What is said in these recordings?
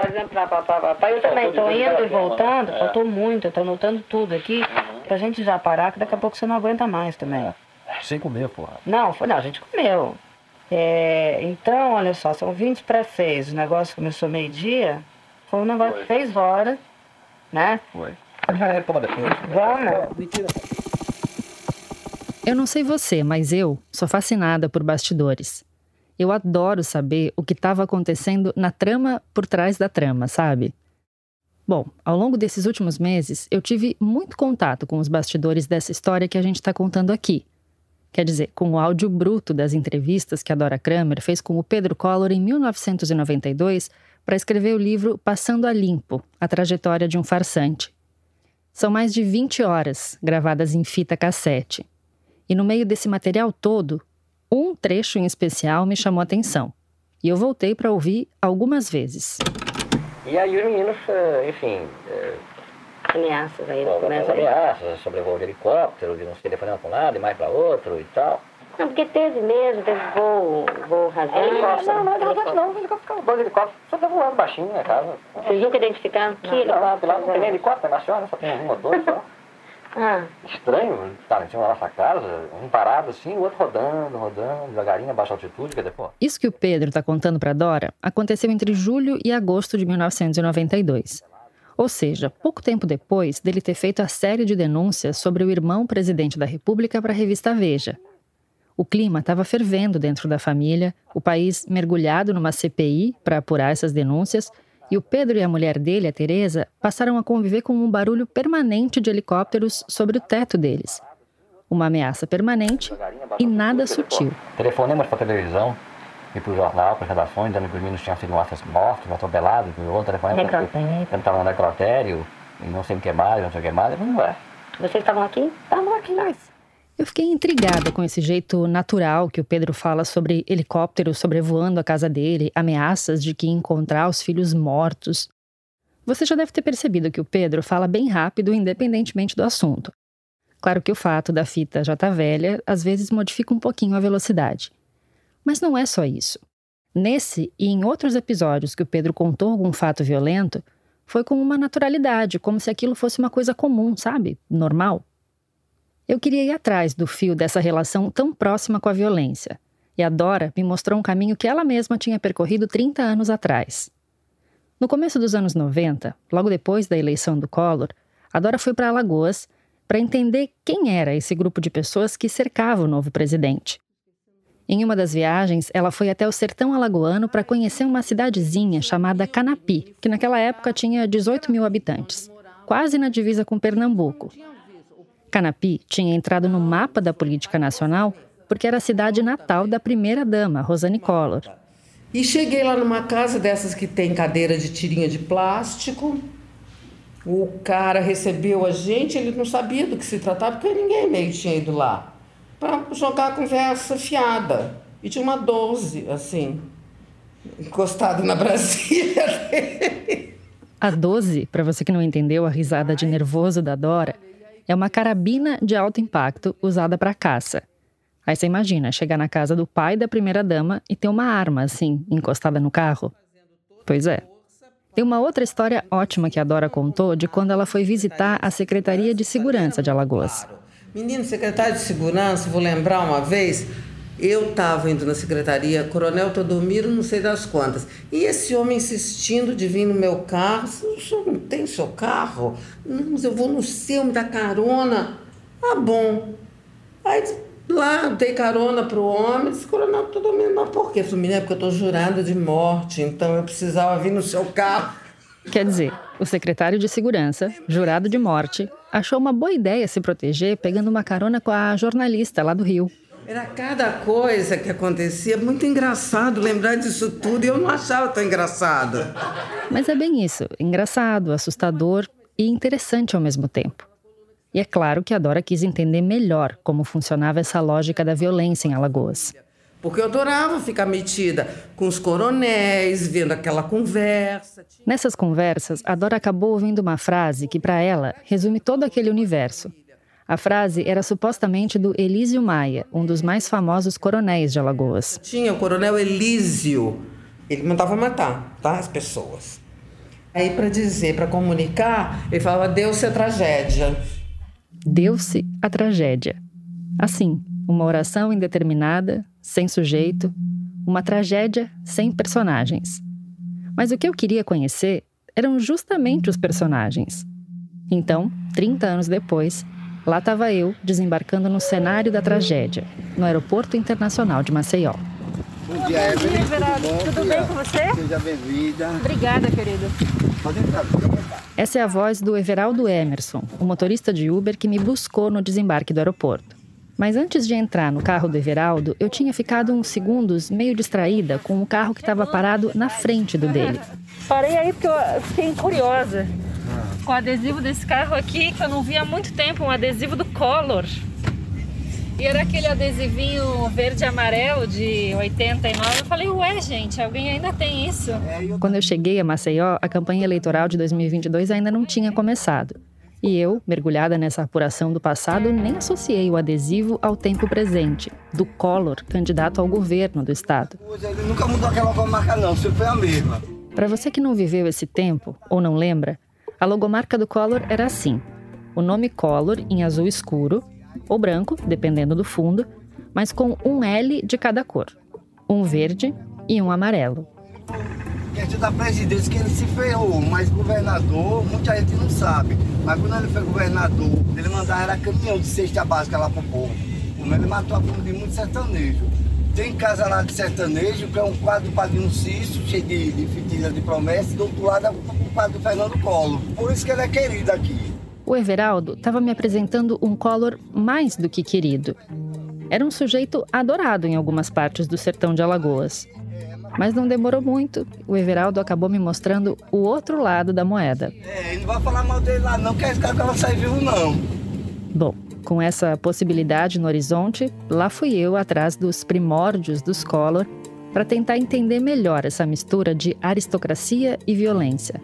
fazendo pra, pra, pra, pra. Eu também tô indo e voltando, eu tô muito, eu tô anotando tudo aqui, pra gente já parar, que daqui a pouco você não aguenta mais também. Sem comer, porra. Não, foi, não, a gente comeu. É, então, olha só, são 20 para 6. O negócio começou meio-dia. Foi um negócio de 6 horas, né? Foi. Vamos. Mentira. Eu não sei você, mas eu sou fascinada por bastidores. Eu adoro saber o que estava acontecendo na trama por trás da trama, sabe? Bom, ao longo desses últimos meses, eu tive muito contato com os bastidores dessa história que a gente está contando aqui. Quer dizer, com o áudio bruto das entrevistas que a Dora Kramer fez com o Pedro Collor em 1992 para escrever o livro Passando a Limpo A Trajetória de um Farsante. São mais de 20 horas gravadas em fita cassete. E no meio desse material todo, um trecho em especial me chamou a atenção. E eu voltei para ouvir algumas vezes. E aí os meninos, eh, enfim, eh, Ameaças aí, Bom, começa aí. ameaças, sobrevoo de helicóptero, de uns telefonando para um lado e mais para outro e tal. Não, porque teve mesmo, teve voo, voo rasante. Helicóptero, não, não, helicóptero não, helicóptero, dois helicópteros, só tá voando baixinho na casa. Vocês nunca identificaram que Não, helicóptero? lá não tem nem helicóptero, nacional, só tem um ou dois só. Ah, Estranho, tá, em cima da nossa casa, um parado assim, o outro rodando, rodando, devagarinho, a baixa altitude, dizer, pô. Isso que o Pedro está contando para Dora aconteceu entre julho e agosto de 1992. Ou seja, pouco tempo depois dele ter feito a série de denúncias sobre o irmão presidente da República para a revista Veja. O clima estava fervendo dentro da família, o país mergulhado numa CPI para apurar essas denúncias, e o Pedro e a mulher dele, a Teresa, passaram a conviver com um barulho permanente de helicópteros sobre o teto deles. Uma ameaça permanente e nada sutil. Telefonemos para televisão e para o jornal, para as redações, dizendo que os meninos tinham sido mortos, mortos atropelados, e outro telefonema que estavam no necrotério, e não sei o que mais, não sei o que mais. Não é. vocês estavam aqui? Estavam aqui. Eu fiquei intrigada com esse jeito natural que o Pedro fala sobre helicópteros sobrevoando a casa dele, ameaças de que encontrar os filhos mortos. Você já deve ter percebido que o Pedro fala bem rápido, independentemente do assunto. Claro que o fato da fita já tá velha às vezes modifica um pouquinho a velocidade. Mas não é só isso. Nesse e em outros episódios que o Pedro contou algum fato violento, foi com uma naturalidade, como se aquilo fosse uma coisa comum, sabe? Normal. Eu queria ir atrás do fio dessa relação tão próxima com a violência. E a Dora me mostrou um caminho que ela mesma tinha percorrido 30 anos atrás. No começo dos anos 90, logo depois da eleição do Collor, a Dora foi para Alagoas para entender quem era esse grupo de pessoas que cercava o novo presidente. Em uma das viagens, ela foi até o sertão alagoano para conhecer uma cidadezinha chamada Canapi, que naquela época tinha 18 mil habitantes, quase na divisa com Pernambuco. Canapi tinha entrado no mapa da política nacional porque era a cidade natal da primeira-dama, Rosane Collor. E cheguei lá numa casa dessas que tem cadeira de tirinha de plástico. O cara recebeu a gente, ele não sabia do que se tratava, porque ninguém meio tinha ido lá. Para jogar a conversa fiada. E tinha uma 12, assim, encostada na Brasília dele. A 12, para você que não entendeu a risada de nervoso da Dora, é uma carabina de alto impacto usada para caça. Aí você imagina chegar na casa do pai da primeira-dama e ter uma arma assim, encostada no carro. Pois é. Tem uma outra história ótima que a Dora contou de quando ela foi visitar a Secretaria de Segurança de Alagoas. Menino, secretário de segurança, vou lembrar uma vez, eu estava indo na secretaria, Coronel Teodomiro, não sei das quantas, e esse homem insistindo de vir no meu carro, o senhor não tem seu carro? Não, mas eu vou no seu, me dá carona. Ah, bom. Aí lá dei carona pro homem, disse, Coronel Teodomiro, mas por quê? Eu é porque eu estou jurada de morte, então eu precisava vir no seu carro. Quer dizer, o secretário de segurança, jurado de morte, achou uma boa ideia se proteger pegando uma carona com a jornalista lá do Rio. Era cada coisa que acontecia, muito engraçado lembrar disso tudo, e eu não achava tão engraçado. Mas é bem isso, engraçado, assustador e interessante ao mesmo tempo. E é claro que a Dora quis entender melhor como funcionava essa lógica da violência em Alagoas. Porque eu adorava ficar metida com os coronéis, vendo aquela conversa. Nessas conversas, a Dora acabou ouvindo uma frase que, para ela, resume todo aquele universo. A frase era supostamente do Elísio Maia, um dos mais famosos coronéis de Alagoas. Tinha o coronel Elísio. Ele mandava matar, tá? As pessoas. Aí, para dizer, para comunicar, ele falava: deu-se a tragédia. Deu-se a tragédia. Assim, uma oração indeterminada, sem sujeito, uma tragédia sem personagens. Mas o que eu queria conhecer eram justamente os personagens. Então, 30 anos depois, lá estava eu desembarcando no cenário da tragédia, no Aeroporto Internacional de Maceió. Bom dia, Evelyn. Tudo, bom, Tudo bem com você? Seja bem-vinda. Obrigada, querido. Pode entrar, Essa é a voz do Everaldo Emerson, o motorista de Uber que me buscou no desembarque do aeroporto. Mas antes de entrar no carro do Everaldo, eu tinha ficado uns segundos meio distraída com o carro que estava parado na frente do dele. Parei aí porque eu fiquei curiosa com o adesivo desse carro aqui, que eu não via há muito tempo, um adesivo do Collor. E era aquele adesivinho verde e amarelo de 89. Eu falei, ué, gente, alguém ainda tem isso? Quando eu cheguei a Maceió, a campanha eleitoral de 2022 ainda não tinha começado. E eu, mergulhada nessa apuração do passado, nem associei o adesivo ao tempo presente, do Collor, candidato ao governo do estado. Ele nunca mudou aquela logomarca, não, sempre foi a mesma. Para você que não viveu esse tempo, ou não lembra, a logomarca do Collor era assim: o nome Collor em azul escuro ou branco, dependendo do fundo, mas com um L de cada cor, um verde e um amarelo. Questão da presidência que ele se ferrou, mas governador, muita gente não sabe. Mas quando ele foi governador, ele mandava era caminhão de cesta básica lá pro povo. Como ele matou a fome de muito sertanejo. Tem casa lá de sertanejo, que é um quadro do Padrinho Cício, cheio de, de fitilha de promessa, e do outro lado é o quadro do Fernando Collor. Por isso que ele é querido aqui o Everaldo estava me apresentando um Collor mais do que querido. Era um sujeito adorado em algumas partes do sertão de Alagoas. Mas não demorou muito, o Everaldo acabou me mostrando o outro lado da moeda. É, ele não vai falar mal dele lá não, que esse cara não sai vivo não. Bom, com essa possibilidade no horizonte, lá fui eu atrás dos primórdios dos Collor para tentar entender melhor essa mistura de aristocracia e violência.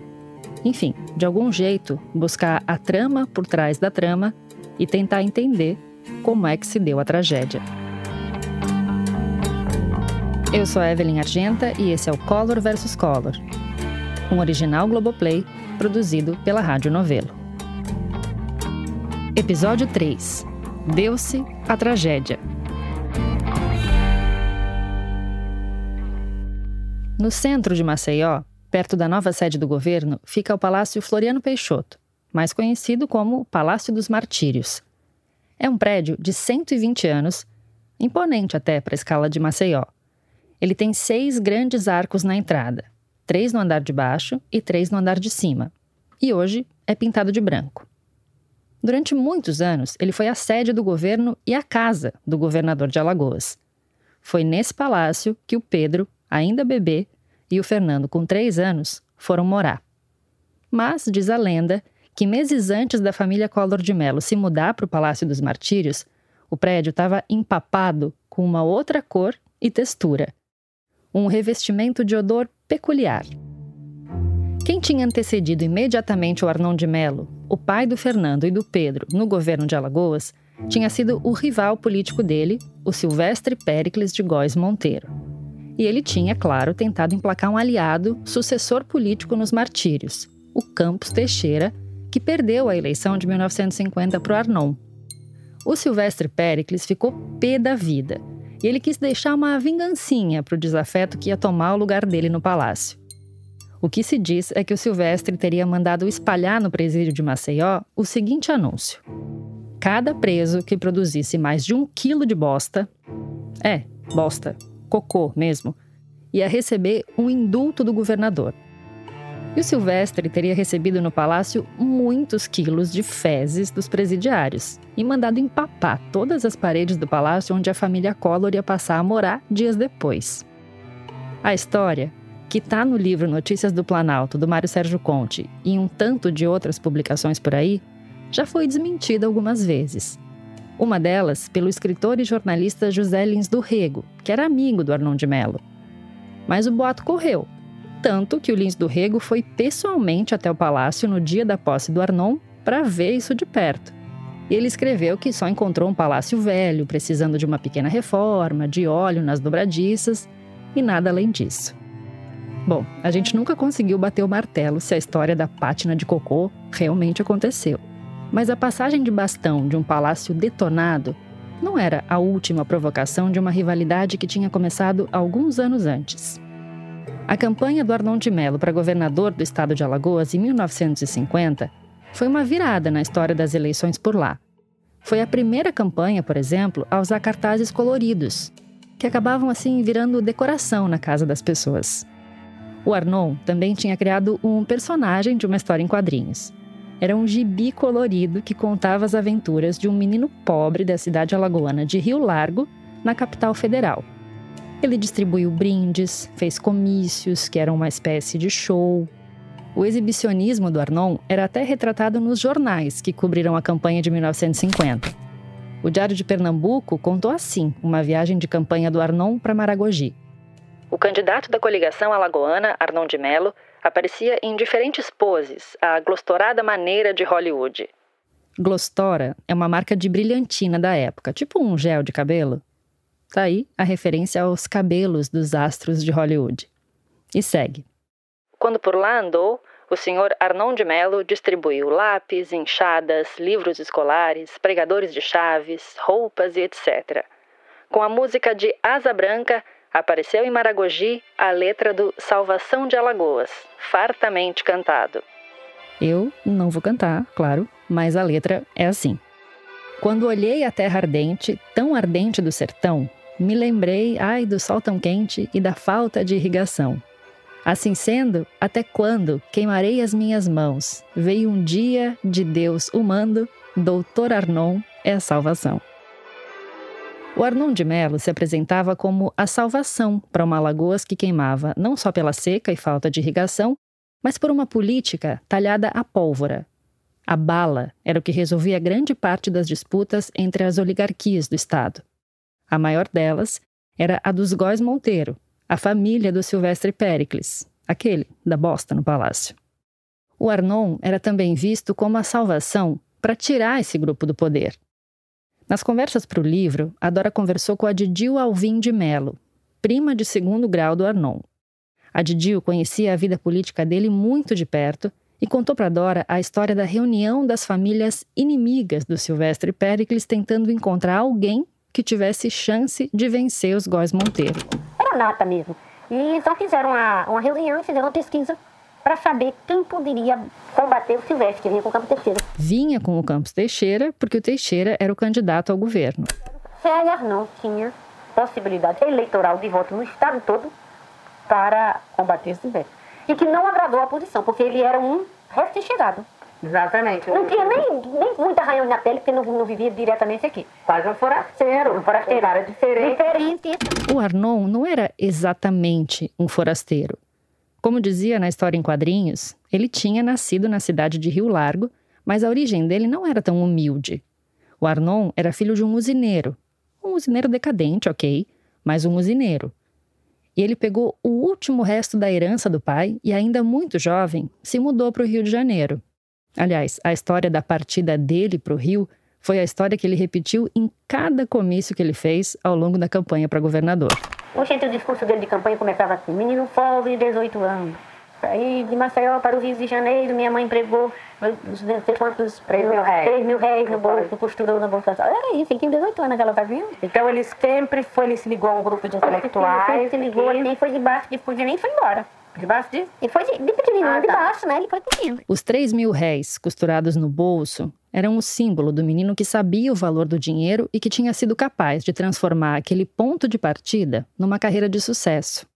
Enfim, de algum jeito, buscar a trama por trás da trama e tentar entender como é que se deu a tragédia. Eu sou a Evelyn Argenta e esse é o Color vs Color, um original Globoplay produzido pela Rádio Novelo. Episódio 3 Deu-se a tragédia. No centro de Maceió, Perto da nova sede do governo fica o Palácio Floriano Peixoto, mais conhecido como Palácio dos Martírios. É um prédio de 120 anos, imponente até para a escala de Maceió. Ele tem seis grandes arcos na entrada, três no andar de baixo e três no andar de cima, e hoje é pintado de branco. Durante muitos anos, ele foi a sede do governo e a casa do governador de Alagoas. Foi nesse palácio que o Pedro, ainda bebê, e o Fernando, com três anos, foram morar. Mas, diz a lenda, que meses antes da família Collor de Mello se mudar para o Palácio dos Martírios, o prédio estava empapado com uma outra cor e textura. Um revestimento de odor peculiar. Quem tinha antecedido imediatamente o Arnon de Mello, o pai do Fernando e do Pedro, no governo de Alagoas, tinha sido o rival político dele, o Silvestre Péricles de Góes Monteiro. E ele tinha, claro, tentado emplacar um aliado, sucessor político nos martírios, o Campos Teixeira, que perdeu a eleição de 1950 para o Arnon. O Silvestre Péricles ficou pé da vida e ele quis deixar uma vingancinha para o desafeto que ia tomar o lugar dele no palácio. O que se diz é que o Silvestre teria mandado espalhar no presídio de Maceió o seguinte anúncio: cada preso que produzisse mais de um quilo de bosta, é, bosta, cocô mesmo, ia receber um indulto do governador. E o Silvestre teria recebido no palácio muitos quilos de fezes dos presidiários e mandado empapar todas as paredes do palácio onde a família Collor ia passar a morar dias depois. A história, que está no livro Notícias do Planalto, do Mário Sérgio Conte, e um tanto de outras publicações por aí, já foi desmentida algumas vezes. Uma delas pelo escritor e jornalista José Lins do Rego, que era amigo do Arnon de Mello. Mas o boato correu, tanto que o Lins do Rego foi pessoalmente até o palácio no dia da posse do Arnon para ver isso de perto. Ele escreveu que só encontrou um palácio velho, precisando de uma pequena reforma, de óleo nas dobradiças e nada além disso. Bom, a gente nunca conseguiu bater o martelo se a história da pátina de cocô realmente aconteceu. Mas a passagem de bastão de um palácio detonado não era a última provocação de uma rivalidade que tinha começado alguns anos antes. A campanha do Arnon de Mello para governador do estado de Alagoas em 1950 foi uma virada na história das eleições por lá. Foi a primeira campanha, por exemplo, a usar cartazes coloridos, que acabavam assim virando decoração na casa das pessoas. O Arnon também tinha criado um personagem de uma história em quadrinhos. Era um gibi colorido que contava as aventuras de um menino pobre da cidade alagoana de Rio Largo, na capital federal. Ele distribuiu brindes, fez comícios, que eram uma espécie de show. O exibicionismo do Arnon era até retratado nos jornais que cobriram a campanha de 1950. O Diário de Pernambuco contou assim uma viagem de campanha do Arnon para Maragogi. O candidato da coligação alagoana, Arnon de Mello, aparecia em diferentes poses, à glostorada maneira de Hollywood. Glostora é uma marca de brilhantina da época, tipo um gel de cabelo. Tá aí a referência aos cabelos dos astros de Hollywood. E segue. Quando por lá andou, o senhor Arnon de Mello distribuiu lápis, enxadas, livros escolares, pregadores de chaves, roupas e etc. Com a música de Asa Branca, apareceu em Maragogi a letra do Salvação de Alagoas, fartamente cantado. Eu não vou cantar, claro, mas a letra é assim. Quando olhei a terra ardente, tão ardente do sertão, me lembrei, ai, do sol tão quente e da falta de irrigação. Assim sendo, até quando queimarei as minhas mãos? Veio um dia de Deus humando, doutor Arnon é a salvação. O Arnon de Mello se apresentava como a salvação para uma Alagoas que queimava não só pela seca e falta de irrigação, mas por uma política talhada à pólvora. A bala era o que resolvia grande parte das disputas entre as oligarquias do Estado. A maior delas era a dos Góis Monteiro, a família do Silvestre Péricles, aquele da bosta no palácio. O Arnon era também visto como a salvação para tirar esse grupo do poder. Nas conversas para o livro, a Dora conversou com a Didil Alvim de Melo, prima de segundo grau do Arnon. A Didil conhecia a vida política dele muito de perto e contou para Dora a história da reunião das famílias inimigas do Silvestre Pericles tentando encontrar alguém que tivesse chance de vencer os Góis Monteiro. Era nata mesmo. E então fizeram uma, uma reunião e fizeram uma pesquisa para saber quem poderia combater o Silvestre, que vinha com o Campos Teixeira. Vinha com o Campos Teixeira porque o Teixeira era o candidato ao governo. Célia não tinha possibilidade eleitoral de voto no estado todo para combater o Silvestre. E que não agradou a posição, porque ele era um recém-chegado. Exatamente. Não tinha nem, nem muita arranhão na pele, porque não, não vivia diretamente aqui. Quase um forasteiro. Um forasteiro. Um cara diferente. Diferente. O Arnon não era exatamente um forasteiro. Como dizia na história em quadrinhos, ele tinha nascido na cidade de Rio Largo, mas a origem dele não era tão humilde. O Arnon era filho de um usineiro. Um usineiro decadente, ok, mas um usineiro. E ele pegou o último resto da herança do pai e, ainda muito jovem, se mudou para o Rio de Janeiro. Aliás, a história da partida dele para o Rio foi a história que ele repetiu em cada comício que ele fez ao longo da campanha para governador. Oxente, o discurso dele de campanha começava assim: menino pobre, 18 anos. Aí de Maceió para o Rio de Janeiro, minha mãe empregou não sei quantos 3 mil reais. 3 mil reais no bolso, costurou na bolsa. Era isso, ele tinha 18 anos naquela ocasião. Então ele sempre foi, ele se ligou a um grupo de intelectuais. Ele se ligou, ele nem foi debaixo de fundo, nem foi embora. Debaixo de? Ele foi de, de pequenininho, Ah, de tá. baixo, né? Ele foi pequeno. Os 3 mil réis costurados no bolso eram o símbolo do menino que sabia o valor do dinheiro e que tinha sido capaz de transformar aquele ponto de partida numa carreira de sucesso.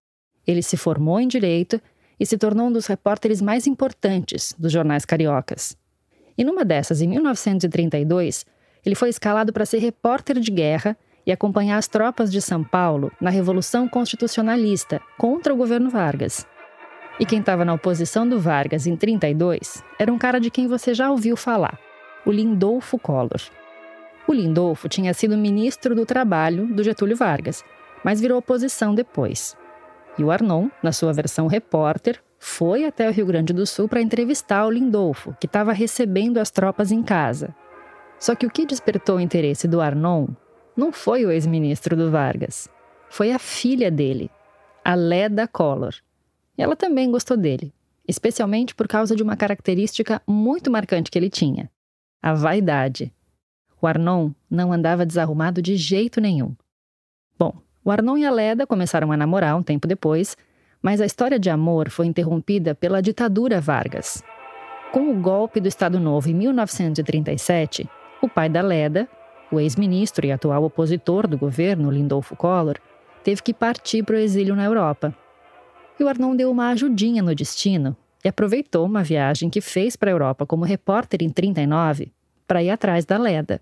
Ele se formou em direito e se tornou um dos repórteres mais importantes dos jornais cariocas. E numa dessas, em 1932, ele foi escalado para ser repórter de guerra e acompanhar as tropas de São Paulo na Revolução Constitucionalista contra o governo Vargas. E quem estava na oposição do Vargas em 32 era um cara de quem você já ouviu falar, o Lindolfo Collor. O Lindolfo tinha sido ministro do Trabalho do Getúlio Vargas, mas virou oposição depois. E o Arnon, na sua versão repórter, foi até o Rio Grande do Sul para entrevistar o Lindolfo, que estava recebendo as tropas em casa. Só que o que despertou o interesse do Arnon não foi o ex-ministro do Vargas, foi a filha dele, a Leda Collor. E ela também gostou dele, especialmente por causa de uma característica muito marcante que ele tinha: a vaidade. O Arnon não andava desarrumado de jeito nenhum. Bom, o Arnon e a Leda começaram a namorar um tempo depois, mas a história de amor foi interrompida pela ditadura Vargas. Com o golpe do Estado Novo em 1937, o pai da Leda, o ex-ministro e atual opositor do governo, Lindolfo Collor, teve que partir para o exílio na Europa. E o Arnon deu uma ajudinha no destino e aproveitou uma viagem que fez para a Europa como repórter em 39 para ir atrás da Leda.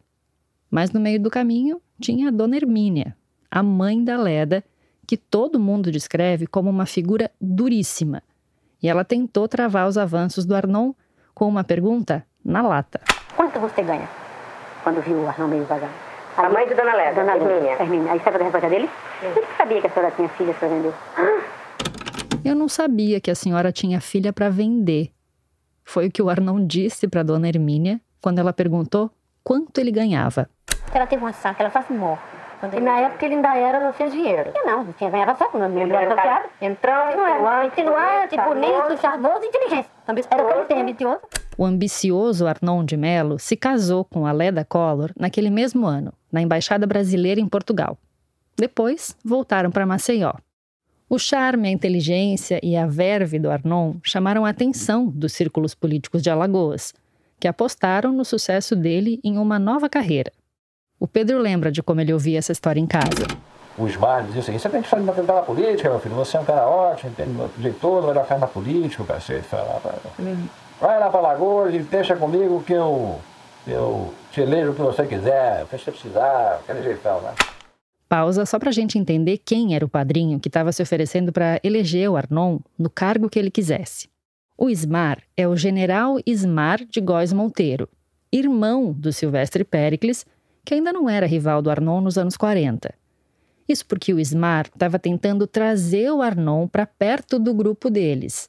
Mas no meio do caminho tinha a Dona Hermínia, a mãe da Leda, que todo mundo descreve como uma figura duríssima. E ela tentou travar os avanços do Arnon com uma pergunta na lata. Quanto você ganha quando viu o Arnon meio devagar? A mãe de Dona Leda, Dona Hermínia. Hermínia. Aí sabe da resposta dele? Ele sabia que a senhora tinha filhas para vender. Eu não sabia que a senhora tinha filha para vender. Foi o que o Arnon disse para Dona Hermínia quando ela perguntou quanto ele ganhava. Ela teve uma saca, ela quase morre. Quando E na época ele ainda era não tinha dinheiro. Não, não tinha ganhava só era associado. Entrão, Não era insinuante, bonito, charmoso. e inteligente. Era o que ele tem, ambicioso. O ambicioso Arnon de Mello se casou com a Leda Collor naquele mesmo ano, na Embaixada Brasileira em Portugal. Depois, voltaram para Maceió. O charme, a inteligência e a verve do Arnon chamaram a atenção dos círculos políticos de Alagoas, que apostaram no sucesso dele em uma nova carreira. O Pedro lembra de como ele ouvia essa história em casa. O Ismar dizia o seguinte, você tem que fazer uma na política, meu filho, você é um cara ótimo, entende do jeito todo, vai dar fé na política, o cacete, falava. Vai lá pra Lagoas e deixa comigo que eu, eu te elejo o que você quiser, o que você precisar, aquele jeitão, né? Pausa só para a gente entender quem era o padrinho que estava se oferecendo para eleger o Arnon no cargo que ele quisesse. O Ismar é o general Ismar de Góes Monteiro, irmão do Silvestre Péricles, que ainda não era rival do Arnon nos anos 40. Isso porque o Ismar estava tentando trazer o Arnon para perto do grupo deles.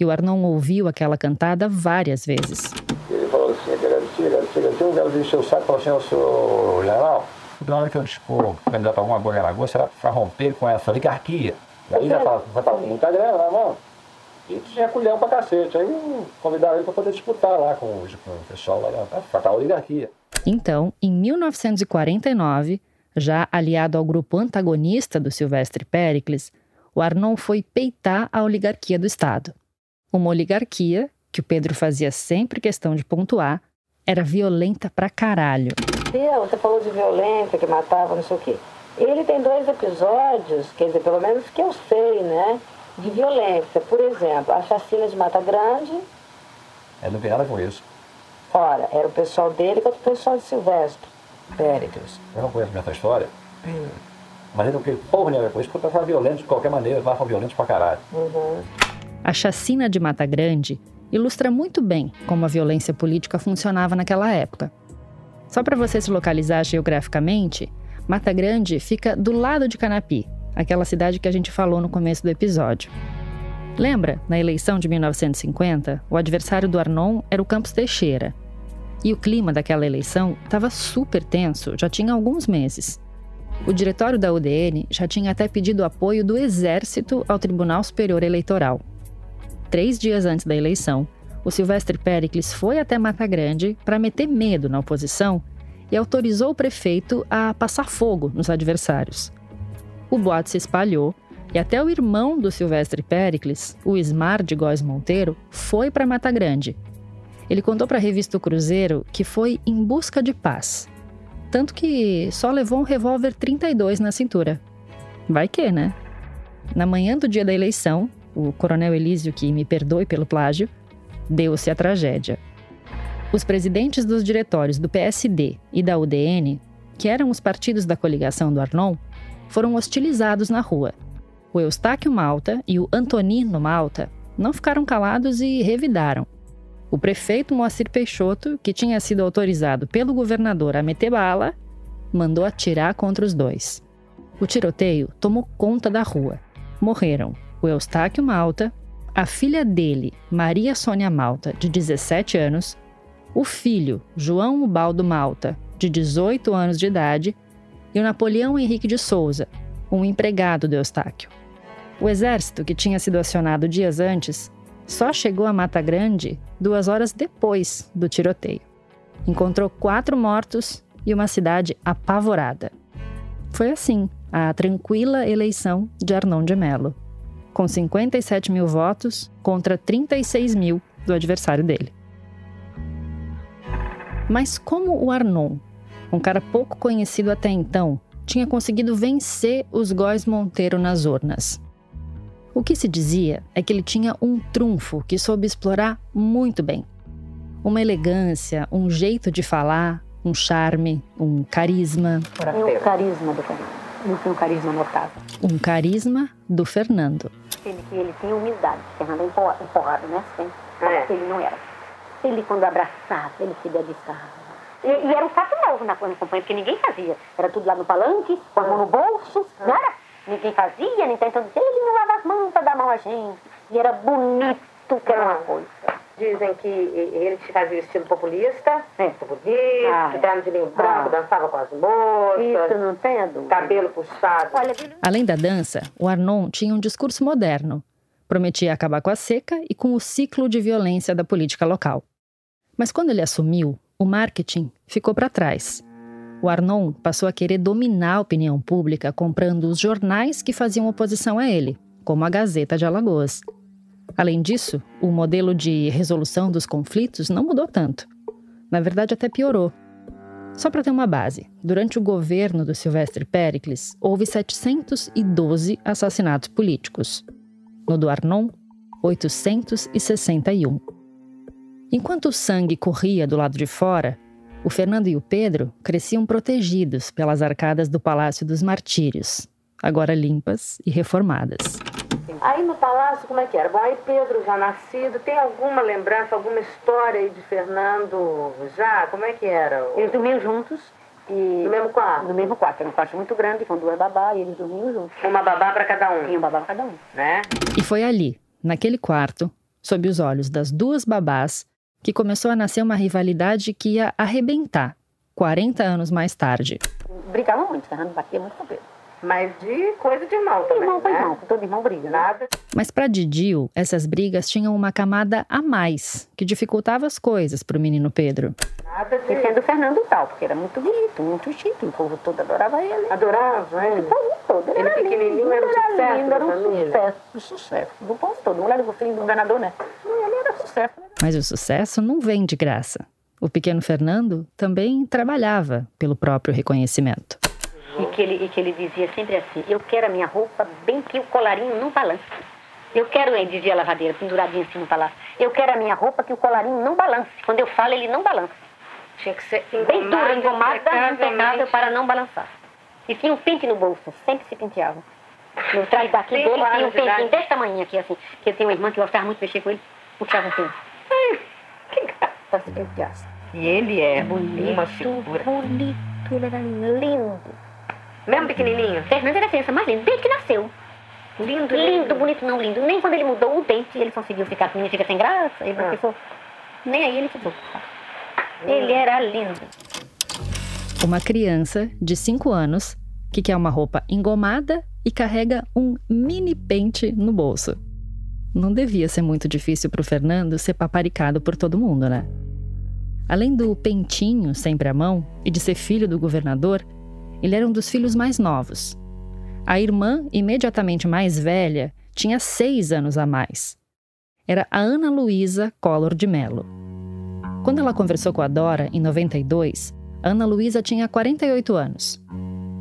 E o Arnon ouviu aquela cantada várias vezes. Ele falou assim, agradecia, o velho encheu o saco assim, ô senhor general, na hora que eu dispor candidato a alguma coisa em Alagoas, para romper com essa oligarquia. Aí já tava, já com muita grana na mão. E tinha culhão pra cacete. Aí convidaram ele para poder disputar lá com, com o pessoal lá, pra tratar a oligarquia. Então, em 1949, já aliado ao grupo antagonista do Silvestre Péricles, o Arnon foi peitar a oligarquia do Estado. Uma oligarquia, que o Pedro fazia sempre questão de pontuar, era violenta pra caralho. Entendeu? Você falou de violência, que matava, não sei o quê. Ele tem dois episódios, quer dizer, pelo menos que eu sei, né? De violência. Por exemplo, a chacina de Mata Grande, Ele não tem nada com isso. ora, era o pessoal dele contra o pessoal de Silvestre. Péricles. Eu não conheço essa história. Mas ele não tem porra nenhuma com isso, porque eu tava violento de qualquer maneira, eles estavam violentos pra caralho. A chacina de Mata Grande ilustra muito bem como a violência política funcionava naquela época. Só para você se localizar geograficamente, Mata Grande fica do lado de Canapi, aquela cidade que a gente falou no começo do episódio. Lembra, na eleição de 1950, o adversário do Arnon era o Campos Teixeira. E o clima daquela eleição estava super tenso, já tinha alguns meses. O diretório da UDN já tinha até pedido apoio do Exército ao Tribunal Superior Eleitoral. Três dias antes da eleição, o Silvestre Péricles foi até Mata Grande para meter medo na oposição e autorizou o prefeito a passar fogo nos adversários. O boato se espalhou e até o irmão do Silvestre Péricles, o Ismar de Góes Monteiro, foi para Mata Grande. Ele contou para a revista O Cruzeiro que foi em busca de paz. Tanto que só levou um revólver 32 na cintura. Vai que, né? Na manhã do dia da eleição, o coronel Elísio, que me perdoe pelo plágio, deu-se a tragédia. Os presidentes dos diretórios do PSD e da UDN, que eram os partidos da coligação do Arnon, foram hostilizados na rua. O Eustáquio Malta e o Antonino Malta não ficaram calados e revidaram. O prefeito Moacir Peixoto, que tinha sido autorizado pelo governador a meter bala, mandou atirar contra os dois. O tiroteio tomou conta da rua. Morreram o Eustáquio Malta, a filha dele, Maria Sônia Malta, de 17 anos, o filho, João Ubaldo Malta, de 18 anos de idade, e o Napoleão Henrique de Souza, um empregado do Eustáquio. O exército, que tinha sido acionado dias antes, só chegou a Mata Grande duas horas depois do tiroteio. Encontrou quatro mortos e uma cidade apavorada. Foi assim a tranquila eleição de Arnon de Mello, com 57 mil votos contra 36 mil do adversário dele. Mas como o Arnon, um cara pouco conhecido até então, tinha conseguido vencer os Góis Monteiro nas urnas? O que se dizia é que ele tinha um trunfo que soube explorar muito bem. Uma elegância, um jeito de falar, um charme, um carisma. E o carisma do Fernando. Ele tem um carisma notável. Um carisma do Fernando. Ele, ele tem humildade. Fernando é empurrado, né? Assim, é. Ele não era. Ele, quando abraçava, ele se dedicava. E, e era um fato novo na, na companhia, porque ninguém fazia. Era tudo lá no palanque, com a mão no bolso, não era? Ninguém fazia, ninguém então ele não lava as mãos para dar mão a gente. E era bonito que era uma coisa. Dizem que ele fazia estilo populista, é. populista, ah, terno de linho branco, ah. dançava com as moças. Isso, não tenha dúvida. Cabelo puxado. Olha, Além da dança, o Arnon tinha um discurso moderno. Prometia acabar com a seca e com o ciclo de violência da política local. Mas quando ele assumiu, o marketing ficou para trás. O Arnon passou a querer dominar a opinião pública comprando os jornais que faziam oposição a ele, como a Gazeta de Alagoas. Além disso, o modelo de resolução dos conflitos não mudou tanto. Na verdade, até piorou. Só para ter uma base, durante o governo do Silvestre Pericles, houve 712 assassinatos políticos. No do Arnon, 861. Enquanto o sangue corria do lado de fora, o Fernando e o Pedro cresciam protegidos pelas arcadas do Palácio dos Martírios, agora limpas e reformadas. Aí no palácio, como é que era? Bom, aí Pedro já nascido, tem alguma lembrança, alguma história aí de Fernando já? Como é que era? Eles dormiam juntos. E no mesmo quarto? No mesmo quarto. Era um quarto muito grande, com duas babás, e eles dormiam juntos. Uma babá para cada um? Tinha uma babá para cada um. Né? E foi ali, naquele quarto, sob os olhos das duas babás, que começou a nascer uma rivalidade que ia arrebentar 40 anos mais tarde. Brigavam muito, Fernando batia muito com Pedro. Mas de coisa de irmão também, Irmão né? irmão, todo irmão briga. Né? Nada. Mas para Didil, essas brigas tinham uma camada a mais, que dificultava as coisas para o menino Pedro. Nada de... E sendo Fernando tal, porque era muito bonito, muito chique, o povo todo adorava ele. Adorava ele? O povo todo. Ele, ele era pequenininho era um sucesso lindo, era um sucesso, um sucesso do povo todo. Mulher do filho do governador, né? Ele era sucesso. Mas o sucesso não vem de graça. O pequeno Fernando também trabalhava pelo próprio reconhecimento. E que, ele, e que ele dizia sempre assim: Eu quero a minha roupa bem que o colarinho não balance. Eu quero, ele dizia a lavadeira, penduradinha assim no palácio. Eu quero a minha roupa que o colarinho não balance. Quando eu falo, ele não balança. Tinha que ser bem dura, engomada, impecável para não balançar. E tinha um pente no bolso, sempre se penteava. No trás daqui dele tinha um pentinho desse tamanho aqui, assim. Que eu tenho uma irmã que gostava muito de mexer com ele, puxava assim. Que graça se penteasse. E ele é bonito, uma figura. Bonito, ele era lindo. Mesmo pequenininho? Fernando era a criança mais linda, desde que nasceu. Lindo, lindo. Lindo, bonito, não lindo. Nem quando ele mudou o dente, ele conseguiu ficar com fica sem graça. Ele ah. ficou... Nem aí ele ficou. Ele era lindo. Uma criança de 5 anos que quer uma roupa engomada e carrega um mini pente no bolso. Não devia ser muito difícil para o Fernando ser paparicado por todo mundo, né? Além do pentinho sempre à mão e de ser filho do governador, ele era um dos filhos mais novos. A irmã, imediatamente mais velha, tinha seis anos a mais. Era a Ana Luísa Collor de Mello. Quando ela conversou com a Dora, em 92, a Ana Luísa tinha 48 anos.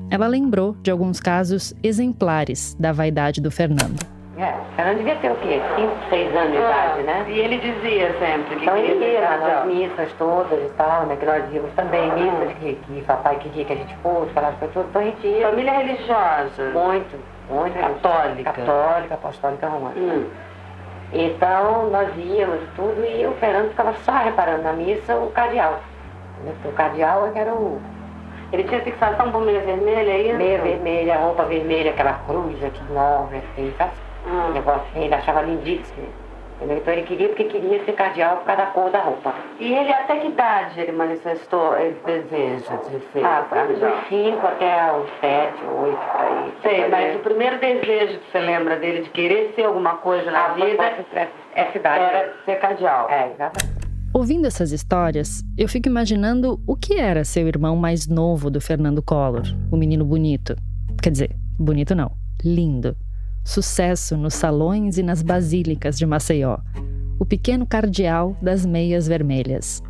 Ela lembrou de alguns casos exemplares da vaidade do Fernando. É, ela devia ter o quê? 5, 6 anos de ah, idade, né? E ele dizia sempre que então, ele ia nas missas todas e tal, né? Que nós íamos também, ah. missas que, que papai queria que a gente fosse, falar foi tudo, então a gente ia. Família religiosa. Muito, muito. Católica. Católica, apostólica romana. Hum. Então nós íamos tudo e o Fernando ficava só reparando na missa o cardeal. O cardeal é era o. Ele tinha fixação por meia vermelha aí? Meia vermelha, roupa vermelha, aquela cruz aqui nova, assim, sabe? Hum. Negócio, ele achava lindíssimo. Então ele queria porque queria ser cardeal por causa da cor da roupa. E ele até que idade ele manifestou esse desejo de ser ah, cardeal? Dos 5 até os 7, 8, aí. Sei, mas o primeiro desejo que você lembra dele de querer ser alguma coisa na ah, vida é cidade. era ser cardeal. É, exatamente. Ouvindo essas histórias, eu fico imaginando o que era ser o irmão mais novo do Fernando Collor, o menino bonito. Quer dizer, bonito não, lindo. Sucesso nos salões e nas basílicas de Maceió. O pequeno cardeal das meias vermelhas.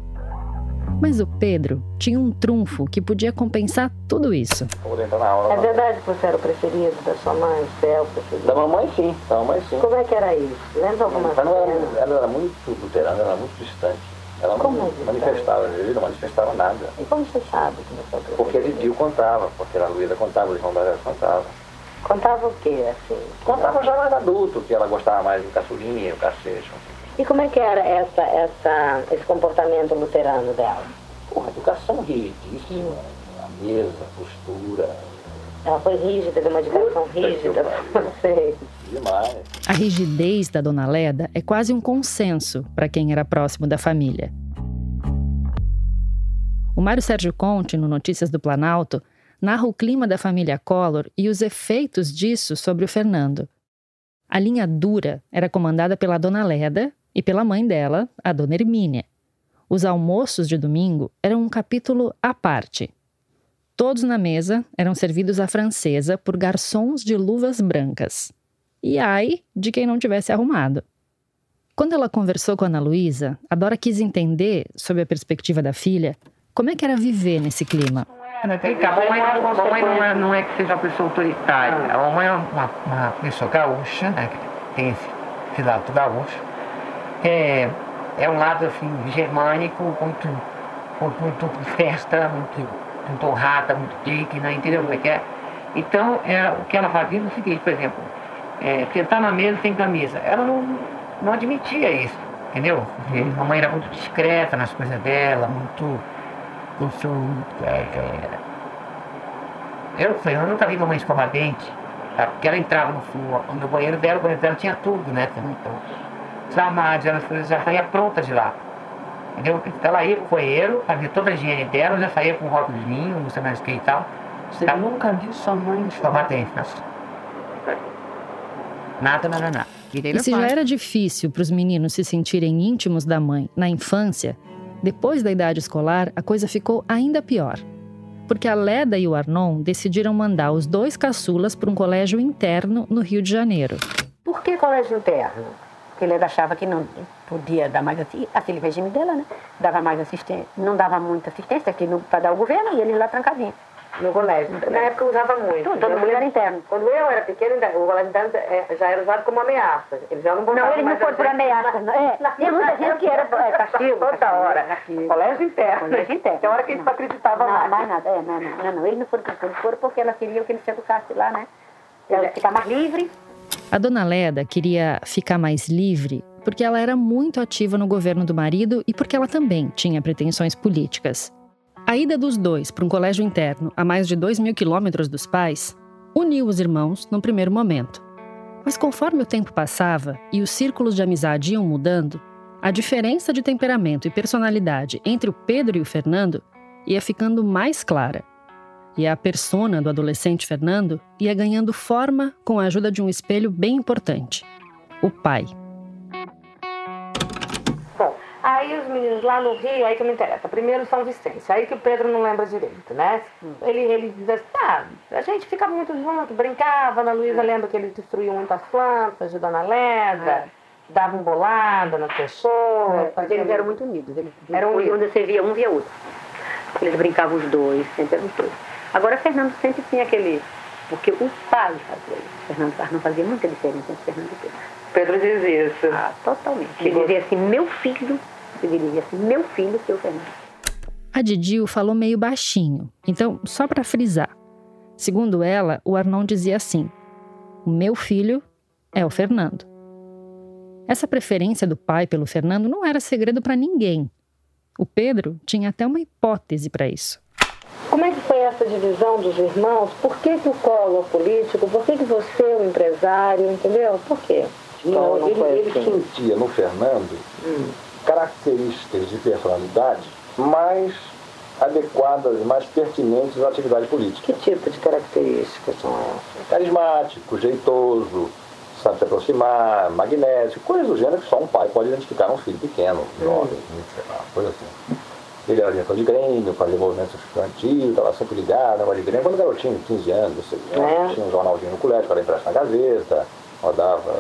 Mas o Pedro tinha um trunfo que podia compensar tudo isso. É verdade que você era o preferido da sua mãe, o céu preferido? Da mamãe sim, da mamãe sim. Como é que era isso? Lembra alguma coisa? Ela era muito luterana, ela era muito distante. Ela Como não é manifestava, ele não manifestava nada. E como você sabe que não foi Porque ele Dio contava, porque a Luísa contava, o irmão dela contava. Contava o quê, assim? Contava já mais adulto, que ela gostava mais do caçulinha, o cacete. E como é que era essa, essa, esse comportamento luterano dela? Porra, educação rigidíssima, a mesa, a postura. Ela foi rígida, de uma educação rígida. Sei. Demais. A rigidez da Dona Leda é quase um consenso para quem era próximo da família. O Mário Sérgio Conte, no Notícias do Planalto, narra o clima da família Collor e os efeitos disso sobre o Fernando. A linha dura era comandada pela Dona Leda e pela mãe dela, a Dona Hermínia. Os almoços de domingo eram um capítulo à parte. Todos na mesa eram servidos à francesa por garçons de luvas brancas. E ai de quem não tivesse arrumado. Quando ela conversou com Ana Luísa, a Dora quis entender, sob a perspectiva da filha, como é que era viver nesse clima. A mamãe, a mamãe não, é, não é que seja uma pessoa autoritária. A mamãe é uma, uma pessoa gaúcha, né, que tem esse filado gaúcho. É, é um lado assim, germânico, muito, muito, muito festa, muito, muito honrada, muito digna, entendeu como é que é? Então, é, o que ela fazia é o seguinte, por exemplo, é, sentar na mesa sem camisa. Ela não, não admitia isso, entendeu? Porque a mamãe era muito discreta nas coisas dela, muito. Muito é, é, eu, eu nunca vi mamãe escovar dente, tá? porque ela entrava no, no banheiro dela, o banheiro dela tinha tudo, né? Então, os armários, ela já saía pronta de lá. Entendeu? Então ela ia pro banheiro, fazia toda a higiene dela, já saía com um de vinho, não sei mais o que e tal. Você tá? nunca viu sua mãe escovar dente, nossa. Nada, nada, nada. E se já era difícil para os meninos se sentirem íntimos da mãe na infância, depois da idade escolar a coisa ficou ainda pior. Porque a Leda e o Arnon decidiram mandar os dois caçulas para um colégio interno no Rio de Janeiro. Por que colégio interno? Porque ele achava que não podia dar mais aquele regime dela, né? Dava mais assistência, não dava muita assistência aqui para dar o governo e ele lá trancadinho no colégio. Na época usava muito. Tudo, todo mundo era interno. Quando eu era pequeno, o colégio interno já era usado como ameaça. Eles já não botavam Não, eles não foram por ameaça. Não. É, tinha muita gente que era é, castigo. Toda hora. Castigo. Colégio interno. Colégio interno. Tem hora que eles acreditavam mais. mais nada. É, não, não, não, não. Eles não foram, eles foram porque elas queriam que eles se educassem lá, né? Ela ficar mais livre. A dona Leda queria ficar mais livre porque ela era muito ativa no governo do marido e porque ela também tinha pretensões políticas. A ida dos dois para um colégio interno a mais de 2 mil quilômetros dos pais uniu os irmãos no primeiro momento. Mas conforme o tempo passava e os círculos de amizade iam mudando, a diferença de temperamento e personalidade entre o Pedro e o Fernando ia ficando mais clara. E a persona do adolescente Fernando ia ganhando forma com a ajuda de um espelho bem importante: o pai. Meninos lá no Rio, aí que me interessa. Primeiro São Vicente, aí que o Pedro não lembra direito, né? Hum. Ele, ele diz assim, tá, a gente ficava muito junto, brincava, Ana Luísa hum. lembra que ele destruiu muitas plantas de Dona Leda, é. dava um bolada nas pessoas. É, eles eram muito unidos, eles eram unidos. Onde você via um, via outro. Eles brincavam os dois, sempre eram os dois. Agora Fernando sempre tinha aquele. Porque o pai fazia isso. Fernando não fazia muita diferença entre Fernando e Pedro. Pedro dizia isso. Ah, totalmente. Ele dizia assim, meu filho se dirigia assim, meu filho, seu Fernando. A Didil falou meio baixinho, então, só para frisar. Segundo ela, o Arnon dizia assim: O meu filho é o Fernando. Essa preferência do pai pelo Fernando não era segredo para ninguém. O Pedro tinha até uma hipótese para isso. Como é que foi essa divisão dos irmãos? Por que, que o colo é político? Por que, que você é o empresário? Entendeu? Por quê? Não, Então, não ele, foi ele assim. sentia no Fernando características de personalidade mais adequadas, mais pertinentes à atividade política. Que tipo de características são essas? Carismático, jeitoso, sabe se aproximar, magnético, coisas do gênero que só um pai pode identificar num filho pequeno, jovem, sei lá, coisa assim. Ele era diretor de Grêmio, fazia movimentos estudantis, estava sempre ligado, negócio de Grêmio. Quando garotinho, 15 anos, você É. tinha um jornalzinho no colégio, era impresso na Gazeta, rodava,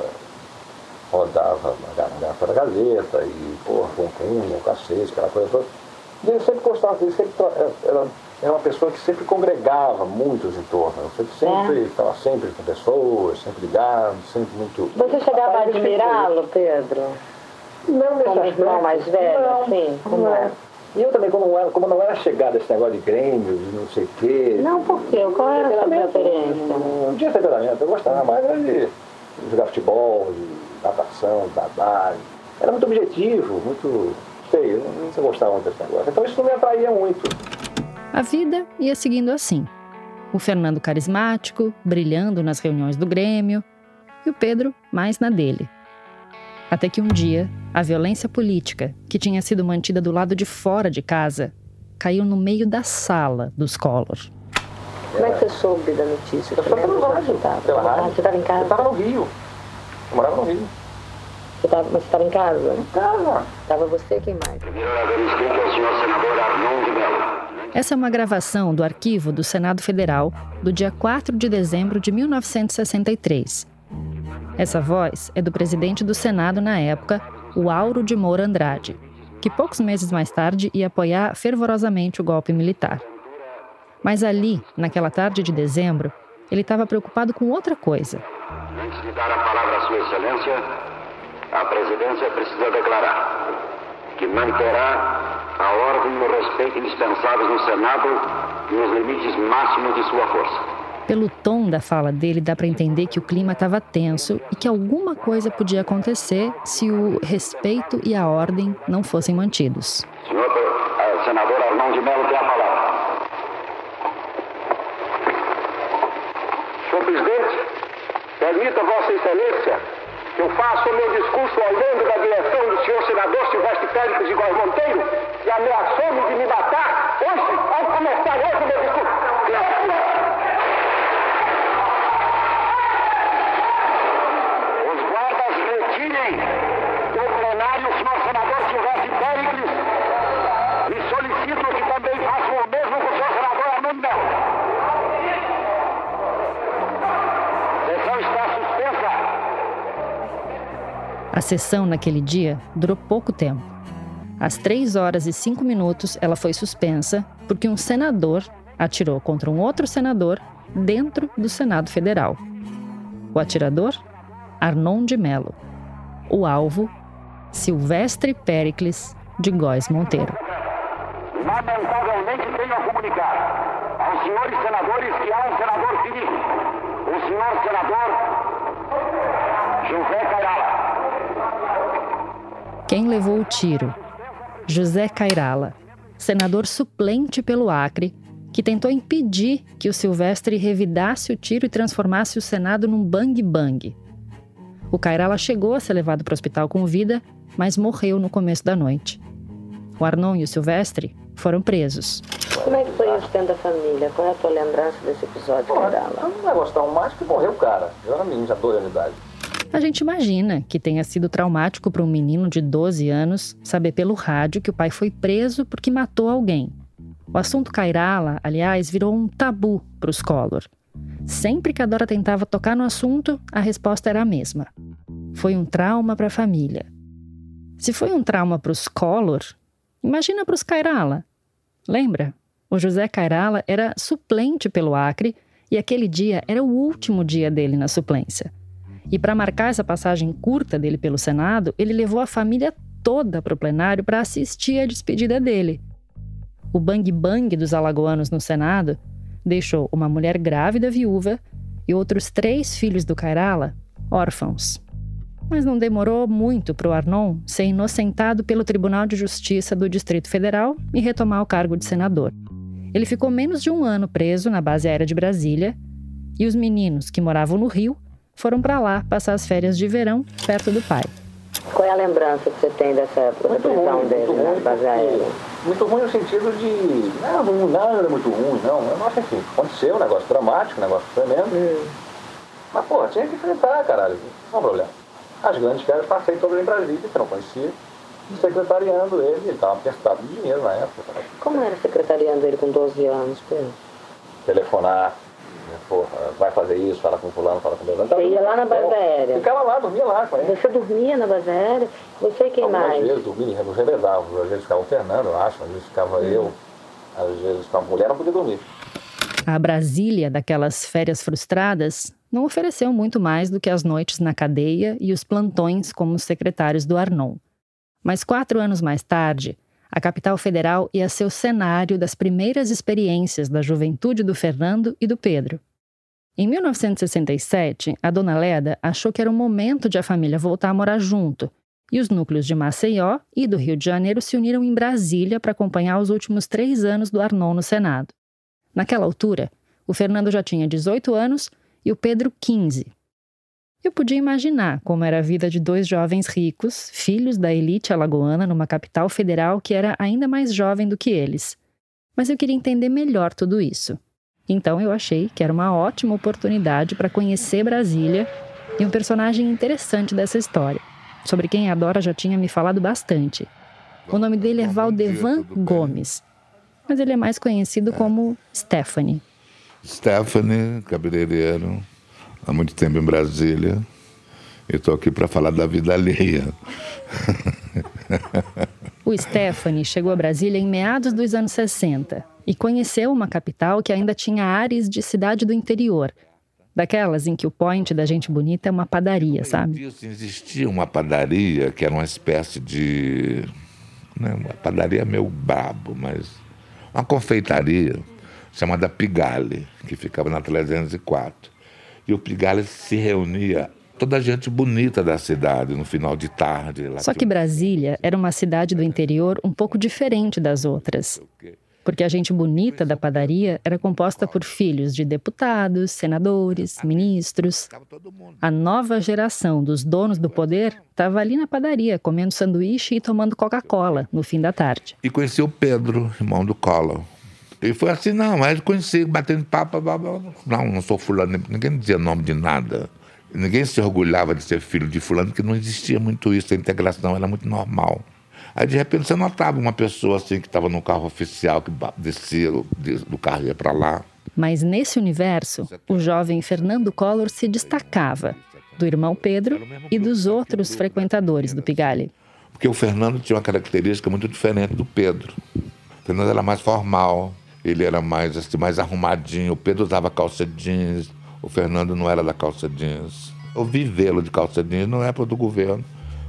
rodava na ga- na garrafa da Gazeta, e, porra, com punho, cacete, aquela coisa toda. E ele sempre gostava disso, sempre era, era- uma pessoa que sempre congregava muitos em torno, sempre, sempre estava sempre com pessoas, sempre ligado, sempre muito... Você chegava a admirá-lo, Pedro? Não nesse Como aspecto. irmão mais velho, não, assim? Como não é? E eu também, como não era, como não era chegado esse negócio de Grêmio, de não sei o quê. Não, por quê? Qual era a sua preferência? Não, tinha temperamento. Eu gostava mais de jogar futebol, de natação, de nadar. Era muito objetivo, muito feio. Não, não gostava muito desse negócio. Então isso não me atraía muito. A vida ia seguindo assim. O Fernando carismático, brilhando nas reuniões do Grêmio, e o Pedro mais na dele. Até que um dia, a violência política, que tinha sido mantida do lado de fora de casa, caiu no meio da sala dos Collor. Como é que você soube da notícia? Eu lembra onde rádio, pela rádio. Você estava em Eu casa? estava no Rio. Eu morava no Rio. Você tava, mas você estava em casa? Em casa. Estava você quem mais? Essa é uma gravação do arquivo do Senado Federal do dia 4 de dezembro de 1963. Essa voz é do presidente do Senado na época, o Auro de Moura Andrade, que poucos meses mais tarde ia apoiar fervorosamente o golpe militar. Mas ali, naquela tarde de dezembro, ele estava preocupado com outra coisa. Antes de dar a palavra à Sua Excelência, a presidência precisa declarar que manterá a ordem e o respeito indispensáveis no Senado nos limites máximos de sua força. Pelo tom da fala dele, dá para entender que o clima estava tenso e que alguma coisa podia acontecer se o respeito e a ordem não fossem mantidos. Senhor eh, senador Armão de Mello tem a palavra. Senhor presidente, permita Vossa Excelência que eu faça o meu discurso olhando da direção do senhor senador Silvestre Pérez de Góes Monteiro, que ameaçou-me de me matar hoje, ao começar hoje o meu discurso. Os guardas retirem do plenário o senhor senador Silvestre Péricles sessão naquele dia durou pouco tempo. Às 3 horas e 5 minutos, ela foi suspensa porque um senador atirou contra um outro senador dentro do Senado Federal. O atirador? Arnon de Mello. O alvo? Silvestre Péricles de Góes Monteiro. Lamentavelmente tenho a comunicar aos senhores senadores que há um senador ferido. O senhor senador José Cairala. Quem levou o tiro? José Cairala, senador suplente pelo Acre, que tentou impedir que o Silvestre revidasse o tiro e transformasse o Senado num bang-bang. O Cairala chegou a ser levado para o hospital com vida, mas morreu no começo da noite. O Arnon e o Silvestre foram presos. Como é que foi isso dentro da família? Qual é a tua lembrança desse episódio, eu não ia gostar mais que morreu o cara. Eu era menino, já 12 anos de idade. A gente imagina que tenha sido traumático para um menino de 12 anos saber pelo rádio que o pai foi preso porque matou alguém. O assunto Cairala, aliás, virou um tabu para os Collor. Sempre que a Dora tentava tocar no assunto, a resposta era a mesma. Foi um trauma para a família. Se foi um trauma para os Collor, imagina para os Cairala. Lembra? O José Cairala era suplente pelo Acre e aquele dia era o último dia dele na suplência. E para marcar essa passagem curta dele pelo Senado, ele levou a família toda para o plenário para assistir a despedida dele. O bang-bang dos alagoanos no Senado deixou uma mulher grávida viúva e outros três filhos do Cairala órfãos. Mas não demorou muito para o Arnon ser inocentado pelo Tribunal de Justiça do Distrito Federal e retomar o cargo de senador. Ele ficou menos de um ano preso na base aérea de Brasília e os meninos que moravam no Rio foram para lá passar as férias de verão perto do pai. Qual é a lembrança que você tem dessa prisão dele muito na ruim? Muito ruim no sentido de. Não, não nada muito ruim, não. Eu acho assim, aconteceu um negócio dramático, um negócio tremendo. Mas, pô, tinha que enfrentar, caralho. Não é um problema. As grandes férias passei todas em Brasília, que eu não conhecia, secretariando ele, ele estava apertado de dinheiro na época. Né? Como era secretariando ele com 12 anos, Pedro? Telefonar, né, porra, vai fazer isso, fala com fulano, fala com fulano. Você ia lá na base aérea? Ficava lá, dormia lá com ele. Você dormia na base aérea? Você e quem Algumas mais? vezes dormia, eu revezava. Às vezes ficava o Fernando, eu acho, às vezes ficava eu, às vezes ficava a mulher, não podia dormir. A Brasília daquelas férias frustradas não ofereceu muito mais do que as noites na cadeia e os plantões como secretários do Arnon. Mas quatro anos mais tarde, a capital federal ia ser o cenário das primeiras experiências da juventude do Fernando e do Pedro. Em 1967, a dona Leda achou que era o momento de a família voltar a morar junto, e os núcleos de Maceió e do Rio de Janeiro se uniram em Brasília para acompanhar os últimos três anos do Arnon no Senado. Naquela altura, o Fernando já tinha 18 anos e o Pedro 15. Eu podia imaginar como era a vida de dois jovens ricos, filhos da elite alagoana numa capital federal que era ainda mais jovem do que eles. Mas eu queria entender melhor tudo isso. Então eu achei que era uma ótima oportunidade para conhecer Brasília e um personagem interessante dessa história, sobre quem a Dora já tinha me falado bastante. O nome dele é Valdevan Gomes, mas ele é mais conhecido como Stephanie. Stephanie, cabeleireiro, há muito tempo em Brasília. E estou aqui para falar da vida alheia. O Stephanie chegou a Brasília em meados dos anos 60 e conheceu uma capital que ainda tinha áreas de cidade do interior. Daquelas em que o point da gente bonita é uma padaria, sabe? Existia uma padaria que era uma espécie de. Né, uma padaria meio brabo, mas. Uma confeitaria chamada Pigalle, que ficava na 304. E o Pigalle se reunia toda a gente bonita da cidade no final de tarde. Só que Brasília era uma cidade do interior um pouco diferente das outras. Porque a gente bonita da padaria era composta por filhos de deputados, senadores, ministros. A nova geração dos donos do poder estava ali na padaria, comendo sanduíche e tomando Coca-Cola no fim da tarde. E conheci o Pedro, irmão do Collor. E foi assim, não, mas conheci, batendo papo, blá, blá, blá. não, não sou fulano, ninguém dizia nome de nada. Ninguém se orgulhava de ser filho de fulano, porque não existia muito isso, a integração era muito normal. Aí, de repente, você notava uma pessoa assim que estava no carro oficial, que descia do carro e ia para lá. Mas nesse universo, o jovem Fernando Collor se destacava do irmão Pedro e dos outros frequentadores do Pigalle. Porque o Fernando tinha uma característica muito diferente do Pedro. O Fernando era mais formal, ele era mais, assim, mais arrumadinho. O Pedro usava calça jeans, o Fernando não era da calça jeans. Eu vi vê-lo de calça jeans não é para do governo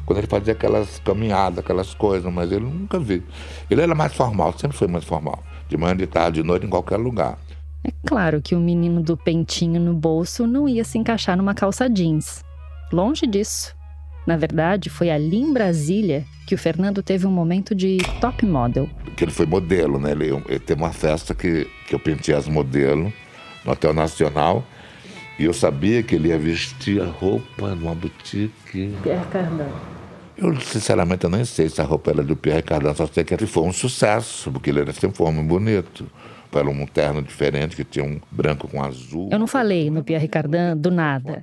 quando ele fazia aquelas caminhadas, aquelas coisas, mas ele nunca vi. Ele era mais formal, sempre foi mais formal. De manhã, de tarde, de noite, em qualquer lugar. É claro que o menino do pentinho no bolso não ia se encaixar numa calça jeans. Longe disso. Na verdade, foi ali em Brasília que o Fernando teve um momento de top model. Que ele foi modelo, né? Ele, ele teve uma festa que, que eu pentei as modelos no Hotel Nacional. E eu sabia que ele ia vestir a roupa numa boutique. Pierre Cardin. Eu, sinceramente, eu nem sei se a roupa era do Pierre Cardin, só sei que ele foi um sucesso, porque ele era sempre um homem bonito. Era um terno diferente, que tinha um branco com azul. Eu não falei no Pierre Cardin do nada.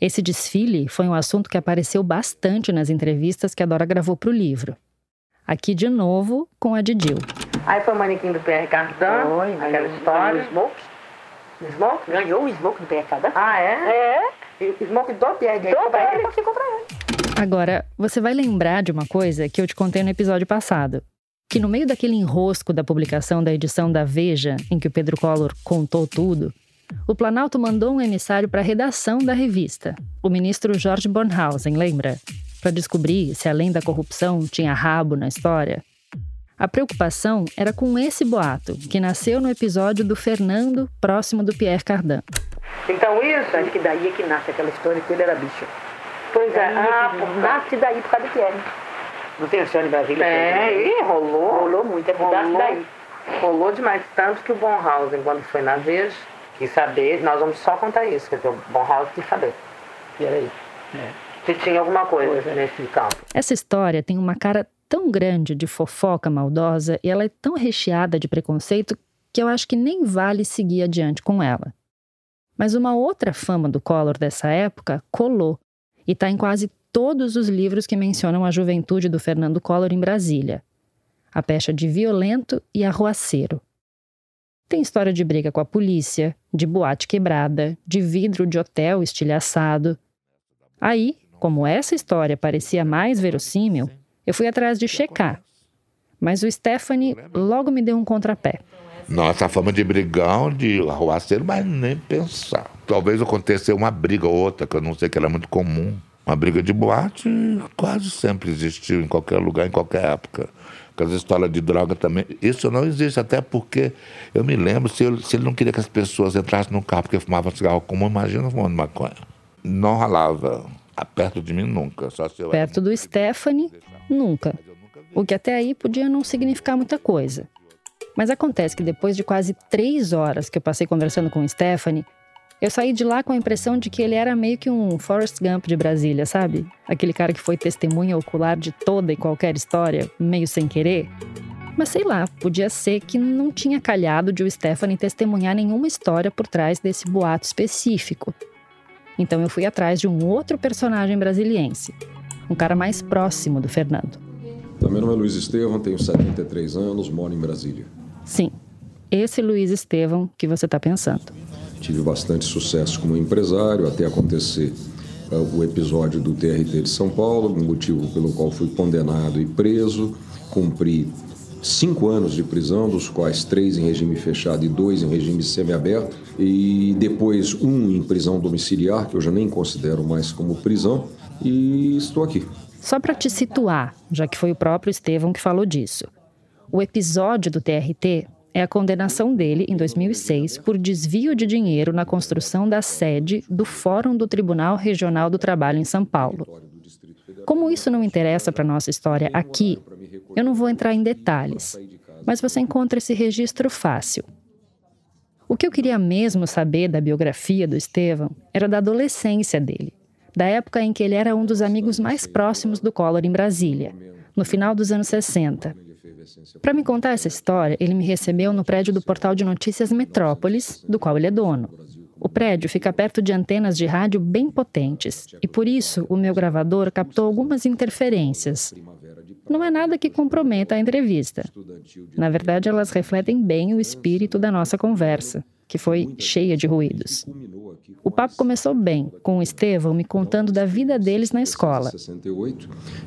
Esse desfile foi um assunto que apareceu bastante nas entrevistas que a Dora gravou para o livro. Aqui de novo com a Didil. Aí foi o manequim do Pierre Cardin, Foi, aquela ganhou- história. ganhou o Smoke. Smoke? Ganhou o Smoke do Pierre Cardin. Ah, é? É. E Smoke do Pierre Do Cardin. Pierre você comprar ele. Agora, você vai lembrar de uma coisa que eu te contei no episódio passado. Que no meio daquele enrosco da publicação da edição da Veja, em que o Pedro Collor contou tudo, o Planalto mandou um emissário para a redação da revista, o ministro Jorge Bornhausen, lembra? Para descobrir se além da corrupção tinha rabo na história. A preocupação era com esse boato, que nasceu no episódio do Fernando, próximo do Pierre Cardin. Então isso? Acho que daí é que nasce aquela história que ele era bicho. Pois é. Ah, Ah, por nasce daí por causa do Pierre. Não tem a senhora em Brasília? É, e rolou. Rolou muito, é Rolou, daí. rolou demais. Tanto que o Bonhausen, quando foi na Veja, quis saber, nós vamos só contar isso, quer dizer, o Bonhausen quis saber. E era isso. Né? Se tinha alguma coisa nesse campo. Essa história tem uma cara tão grande de fofoca maldosa e ela é tão recheada de preconceito que eu acho que nem vale seguir adiante com ela. Mas uma outra fama do Collor dessa época colou e está em quase todos os livros que mencionam a juventude do Fernando Collor em Brasília. A pecha de violento e arruaceiro. Tem história de briga com a polícia, de boate quebrada, de vidro de hotel estilhaçado. Aí, como essa história parecia mais verossímil, eu fui atrás de checar. Mas o Stephanie logo me deu um contrapé. Nossa, fama de brigão, de arruaceiro, mas nem pensar. Talvez aconteceu uma briga ou outra, que eu não sei que era muito comum. Uma briga de boate quase sempre existiu em qualquer lugar, em qualquer época. Com as histórias de droga também. Isso não existe, até porque eu me lembro, se, eu, se ele não queria que as pessoas entrassem no carro porque fumavam cigarro comum, imagina fumando maconha. Não rolava. Perto de mim, nunca. Só se eu Perto do Stephanie, nunca. O que até aí podia não significar muita coisa. Mas acontece que depois de quase três horas que eu passei conversando com o Stephanie, eu saí de lá com a impressão de que ele era meio que um Forrest Gump de Brasília, sabe? Aquele cara que foi testemunha ocular de toda e qualquer história, meio sem querer. Mas sei lá, podia ser que não tinha calhado de o Stephanie testemunhar nenhuma história por trás desse boato específico. Então eu fui atrás de um outro personagem brasiliense, um cara mais próximo do Fernando. Meu nome é Luiz Estevam, tenho 73 anos, moro em Brasília. Sim, esse Luiz Estevam que você está pensando. Tive bastante sucesso como empresário até acontecer uh, o episódio do TRT de São Paulo, motivo pelo qual fui condenado e preso. Cumpri cinco anos de prisão, dos quais três em regime fechado e dois em regime semiaberto, e depois um em prisão domiciliar, que eu já nem considero mais como prisão, e estou aqui. Só para te situar, já que foi o próprio Estevão que falou disso. O episódio do TRT é a condenação dele, em 2006, por desvio de dinheiro na construção da sede do Fórum do Tribunal Regional do Trabalho em São Paulo. Como isso não interessa para nossa história aqui, eu não vou entrar em detalhes, mas você encontra esse registro fácil. O que eu queria mesmo saber da biografia do Estevão era da adolescência dele, da época em que ele era um dos amigos mais próximos do Collor em Brasília, no final dos anos 60. Para me contar essa história, ele me recebeu no prédio do portal de notícias Metrópolis, do qual ele é dono. O prédio fica perto de antenas de rádio bem potentes, e por isso o meu gravador captou algumas interferências. Não é nada que comprometa a entrevista. Na verdade, elas refletem bem o espírito da nossa conversa que foi cheia de ruídos. O papo começou bem, com o Estevão me contando da vida deles na escola.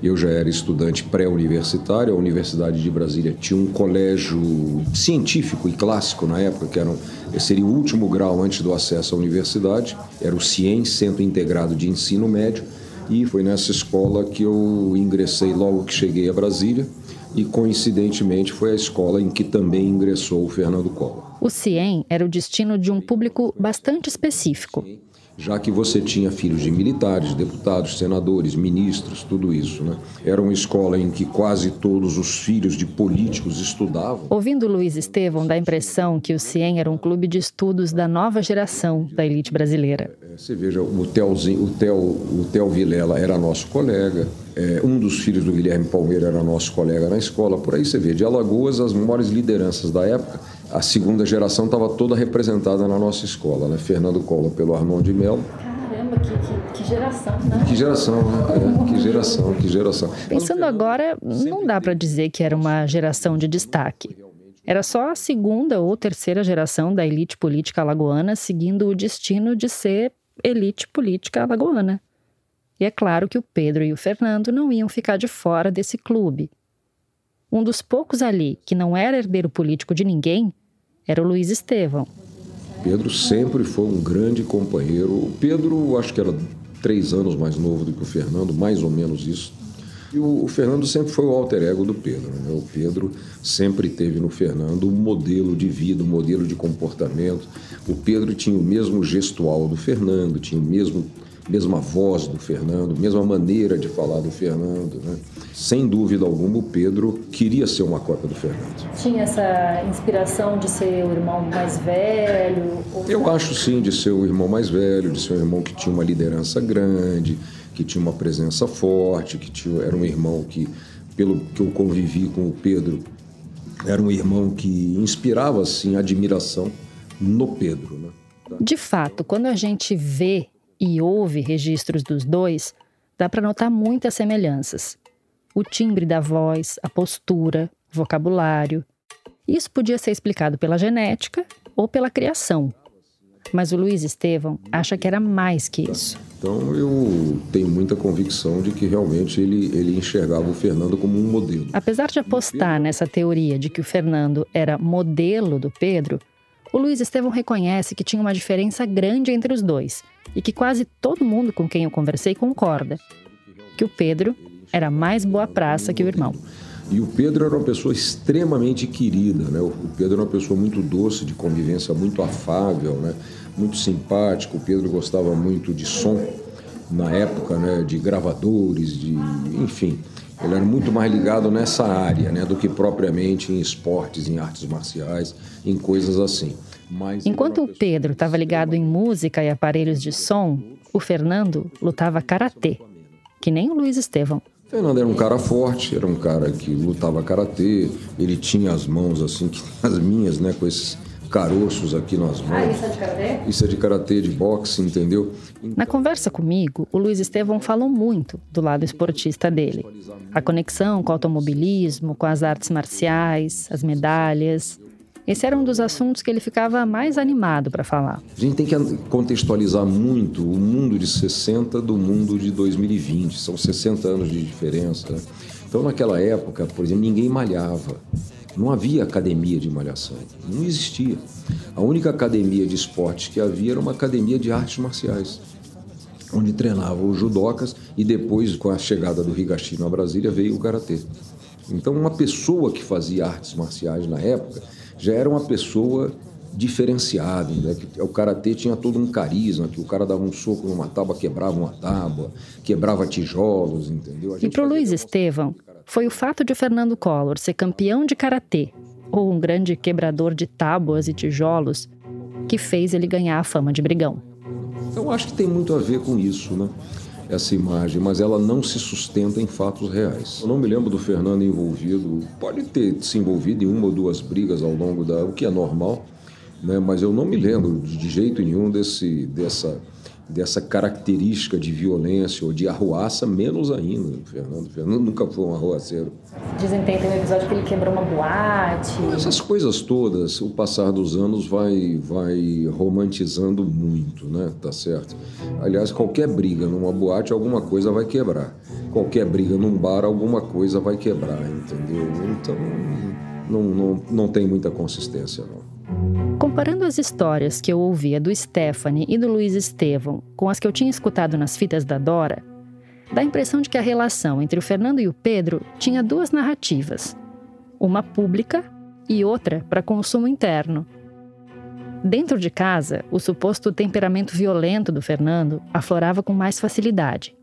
Eu já era estudante pré-universitário, a Universidade de Brasília tinha um colégio científico e clássico na época, que era um, seria o último grau antes do acesso à universidade, era o CIEM, Centro Integrado de Ensino Médio, e foi nessa escola que eu ingressei logo que cheguei a Brasília e coincidentemente foi a escola em que também ingressou o Fernando Collor. O CIEM era o destino de um público bastante específico. Já que você tinha filhos de militares, deputados, senadores, ministros, tudo isso, né? Era uma escola em que quase todos os filhos de políticos estudavam. Ouvindo Luiz Estevão, dá a impressão que o CIEM era um clube de estudos da nova geração da elite brasileira. É, você veja, o Telzinho, o Tel, o Tel Vilela era nosso colega, é, um dos filhos do Guilherme Palmeira era nosso colega na escola. Por aí você vê, de Alagoas, as maiores lideranças da época, a segunda geração estava toda representada na nossa escola, né? Fernando Collor pelo Armando de Mello. Caramba, que, que, que, geração, né? Que geração, né? É, que geração, que geração. Pensando agora, não dá para dizer que era uma geração de destaque. Era só a segunda ou terceira geração da elite política alagoana seguindo o destino de ser elite política alagoana. E é claro que o Pedro e o Fernando não iam ficar de fora desse clube. Um dos poucos ali que não era herdeiro político de ninguém era o Luiz Estevão. Pedro sempre foi um grande companheiro. O Pedro, acho que era três anos mais novo do que o Fernando, mais ou menos isso. E o, Fernando sempre foi o alter ego do Pedro. Né? O Pedro sempre teve no Fernando um modelo de vida, um modelo de comportamento. O Pedro tinha o mesmo gestual do Fernando, tinha o mesmo mesma voz do Fernando, mesma maneira de falar do Fernando. Né? Sem dúvida alguma, o Pedro queria ser uma cópia do Fernando. Tinha essa inspiração de ser o irmão mais velho? Ou... Eu acho sim, de ser o irmão mais velho, de ser um irmão que tinha uma liderança grande, que tinha uma presença forte, que tinha, era um irmão que, pelo que eu convivi com o Pedro, era um irmão que inspirava assim admiração no Pedro. Né? De fato, quando a gente vê e ouve registros dos dois, dá para notar muitas semelhanças. O timbre da voz, a postura, o vocabulário. Isso podia ser explicado pela genética ou pela criação. Mas o Luiz Estevão acha que era mais que isso. Então eu tenho muita convicção de que realmente ele, ele enxergava o Fernando como um modelo. Apesar de apostar nessa teoria de que o Fernando era modelo do Pedro, o Luiz Estevão reconhece que tinha uma diferença grande entre os dois e que quase todo mundo com quem eu conversei concorda: que o Pedro era mais boa praça que o irmão. E o Pedro era uma pessoa extremamente querida, né? O Pedro era uma pessoa muito doce, de convivência muito afável, né? Muito simpático. O Pedro gostava muito de som na época, né? De gravadores, de, enfim. Ele era muito mais ligado nessa área, né? Do que propriamente em esportes, em artes marciais, em coisas assim. Mas Enquanto o Pedro estava ligado em música e aparelhos de som, o Fernando lutava karatê, que nem o Luiz Estevão. Fernando era um cara forte, era um cara que lutava karatê, ele tinha as mãos assim, as minhas, né, com esses caroços aqui nas mãos. Ah, isso é de karatê? Isso é de karatê, de boxe, entendeu? Na conversa comigo, o Luiz Estevão falou muito do lado esportista dele. A conexão com o automobilismo, com as artes marciais, as medalhas. Esse era um dos assuntos que ele ficava mais animado para falar. A gente tem que contextualizar muito o mundo de 60 do mundo de 2020. São 60 anos de diferença. Então, naquela época, por exemplo, ninguém malhava. Não havia academia de malhação. Não existia. A única academia de esportes que havia era uma academia de artes marciais, onde treinavam os judocas e depois, com a chegada do Higashino a Brasília, veio o karatê. Então, uma pessoa que fazia artes marciais na época já era uma pessoa diferenciada. Né? O karatê tinha todo um carisma, que o cara dava um soco numa tábua, quebrava uma tábua, quebrava tijolos, entendeu? E para o Luiz Estevão, foi o fato de Fernando Collor ser campeão de karatê ou um grande quebrador de tábuas e tijolos que fez ele ganhar a fama de brigão. Eu acho que tem muito a ver com isso, né? Essa imagem, mas ela não se sustenta em fatos reais. Eu não me lembro do Fernando envolvido, pode ter se envolvido em uma ou duas brigas ao longo da, o que é normal, né? Mas eu não me lembro de jeito nenhum desse dessa dessa característica de violência ou de arruaça, menos ainda, Fernando. Fernando nunca foi um arruaceiro. Dizem que tem um episódio que ele quebrou uma boate. Essas coisas todas, o passar dos anos vai, vai romantizando muito, né? Tá certo? Aliás, qualquer briga numa boate, alguma coisa vai quebrar. Qualquer briga num bar, alguma coisa vai quebrar, entendeu? Então, não, não, não tem muita consistência, não. Comparando as histórias que eu ouvia do Stephanie e do Luiz Estevão com as que eu tinha escutado nas fitas da Dora, dá a impressão de que a relação entre o Fernando e o Pedro tinha duas narrativas: uma pública e outra para consumo interno. Dentro de casa, o suposto temperamento violento do Fernando aflorava com mais facilidade.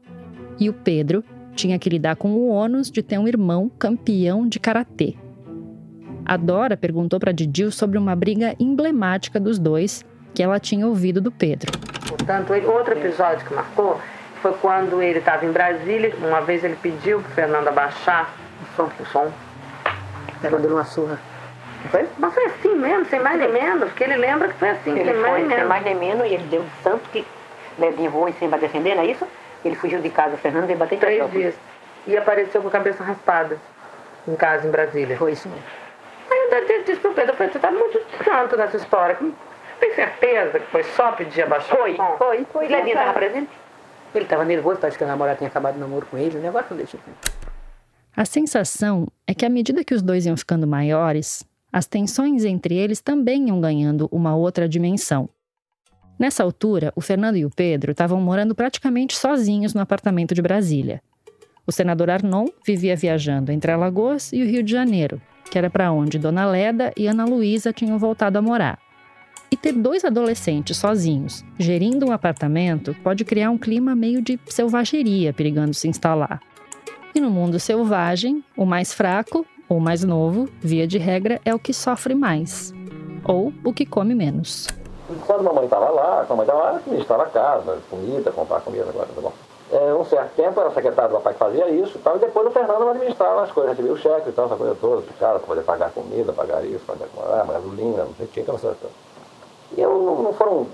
E o Pedro tinha que lidar com o ônus de ter um irmão campeão de karatê. A Dora perguntou para Didil sobre uma briga emblemática dos dois que ela tinha ouvido do Pedro. Portanto, outro episódio que marcou foi quando ele estava em Brasília. Uma vez ele pediu para Fernando abaixar o som. O som. Ela deu uma surra. Foi? Mas foi assim mesmo, sem mais nem menos, porque ele lembra que foi assim, ele sem foi, mais nem menos. Sem mais nem menos, e ele deu tanto que levou em cima defender, não é isso? Ele fugiu de casa, o Fernando veio bater em Três dias. E apareceu com a cabeça raspada em casa, em Brasília. Foi isso mesmo. Aí eu disse pro Pedro, você tá muito santo nessa história. Tem certeza que foi só pedir abaixar Foi, foi, foi. Levinha estava presente? Ele estava nervoso, parece que a namorada tinha acabado o namoro com ele, o negócio não deixa. A sensação é que à medida que os dois iam ficando maiores, as tensões entre eles também iam ganhando uma outra dimensão. Nessa altura, o Fernando e o Pedro estavam morando praticamente sozinhos no apartamento de Brasília. O senador Arnon vivia viajando entre Alagoas e o Rio de Janeiro, que era para onde Dona Leda e Ana Luísa tinham voltado a morar. E ter dois adolescentes sozinhos, gerindo um apartamento, pode criar um clima meio de selvageria perigando se instalar. E no mundo selvagem, o mais fraco, ou mais novo, via de regra, é o que sofre mais, ou o que come menos. Quando a mamãe estava lá, a mamãe estava lá, administrava a casa, comida, comprar comida, agora, tá bom. É, um certo tempo era secretário do papai que fazia isso e tal, e depois o Fernando administrava as coisas, recebia o cheque e tal, essa coisa toda, pro cara, para poder pagar comida, pagar isso, pagar ah, gasolina, não sei o que, aquela coisa toda. E eu não, foram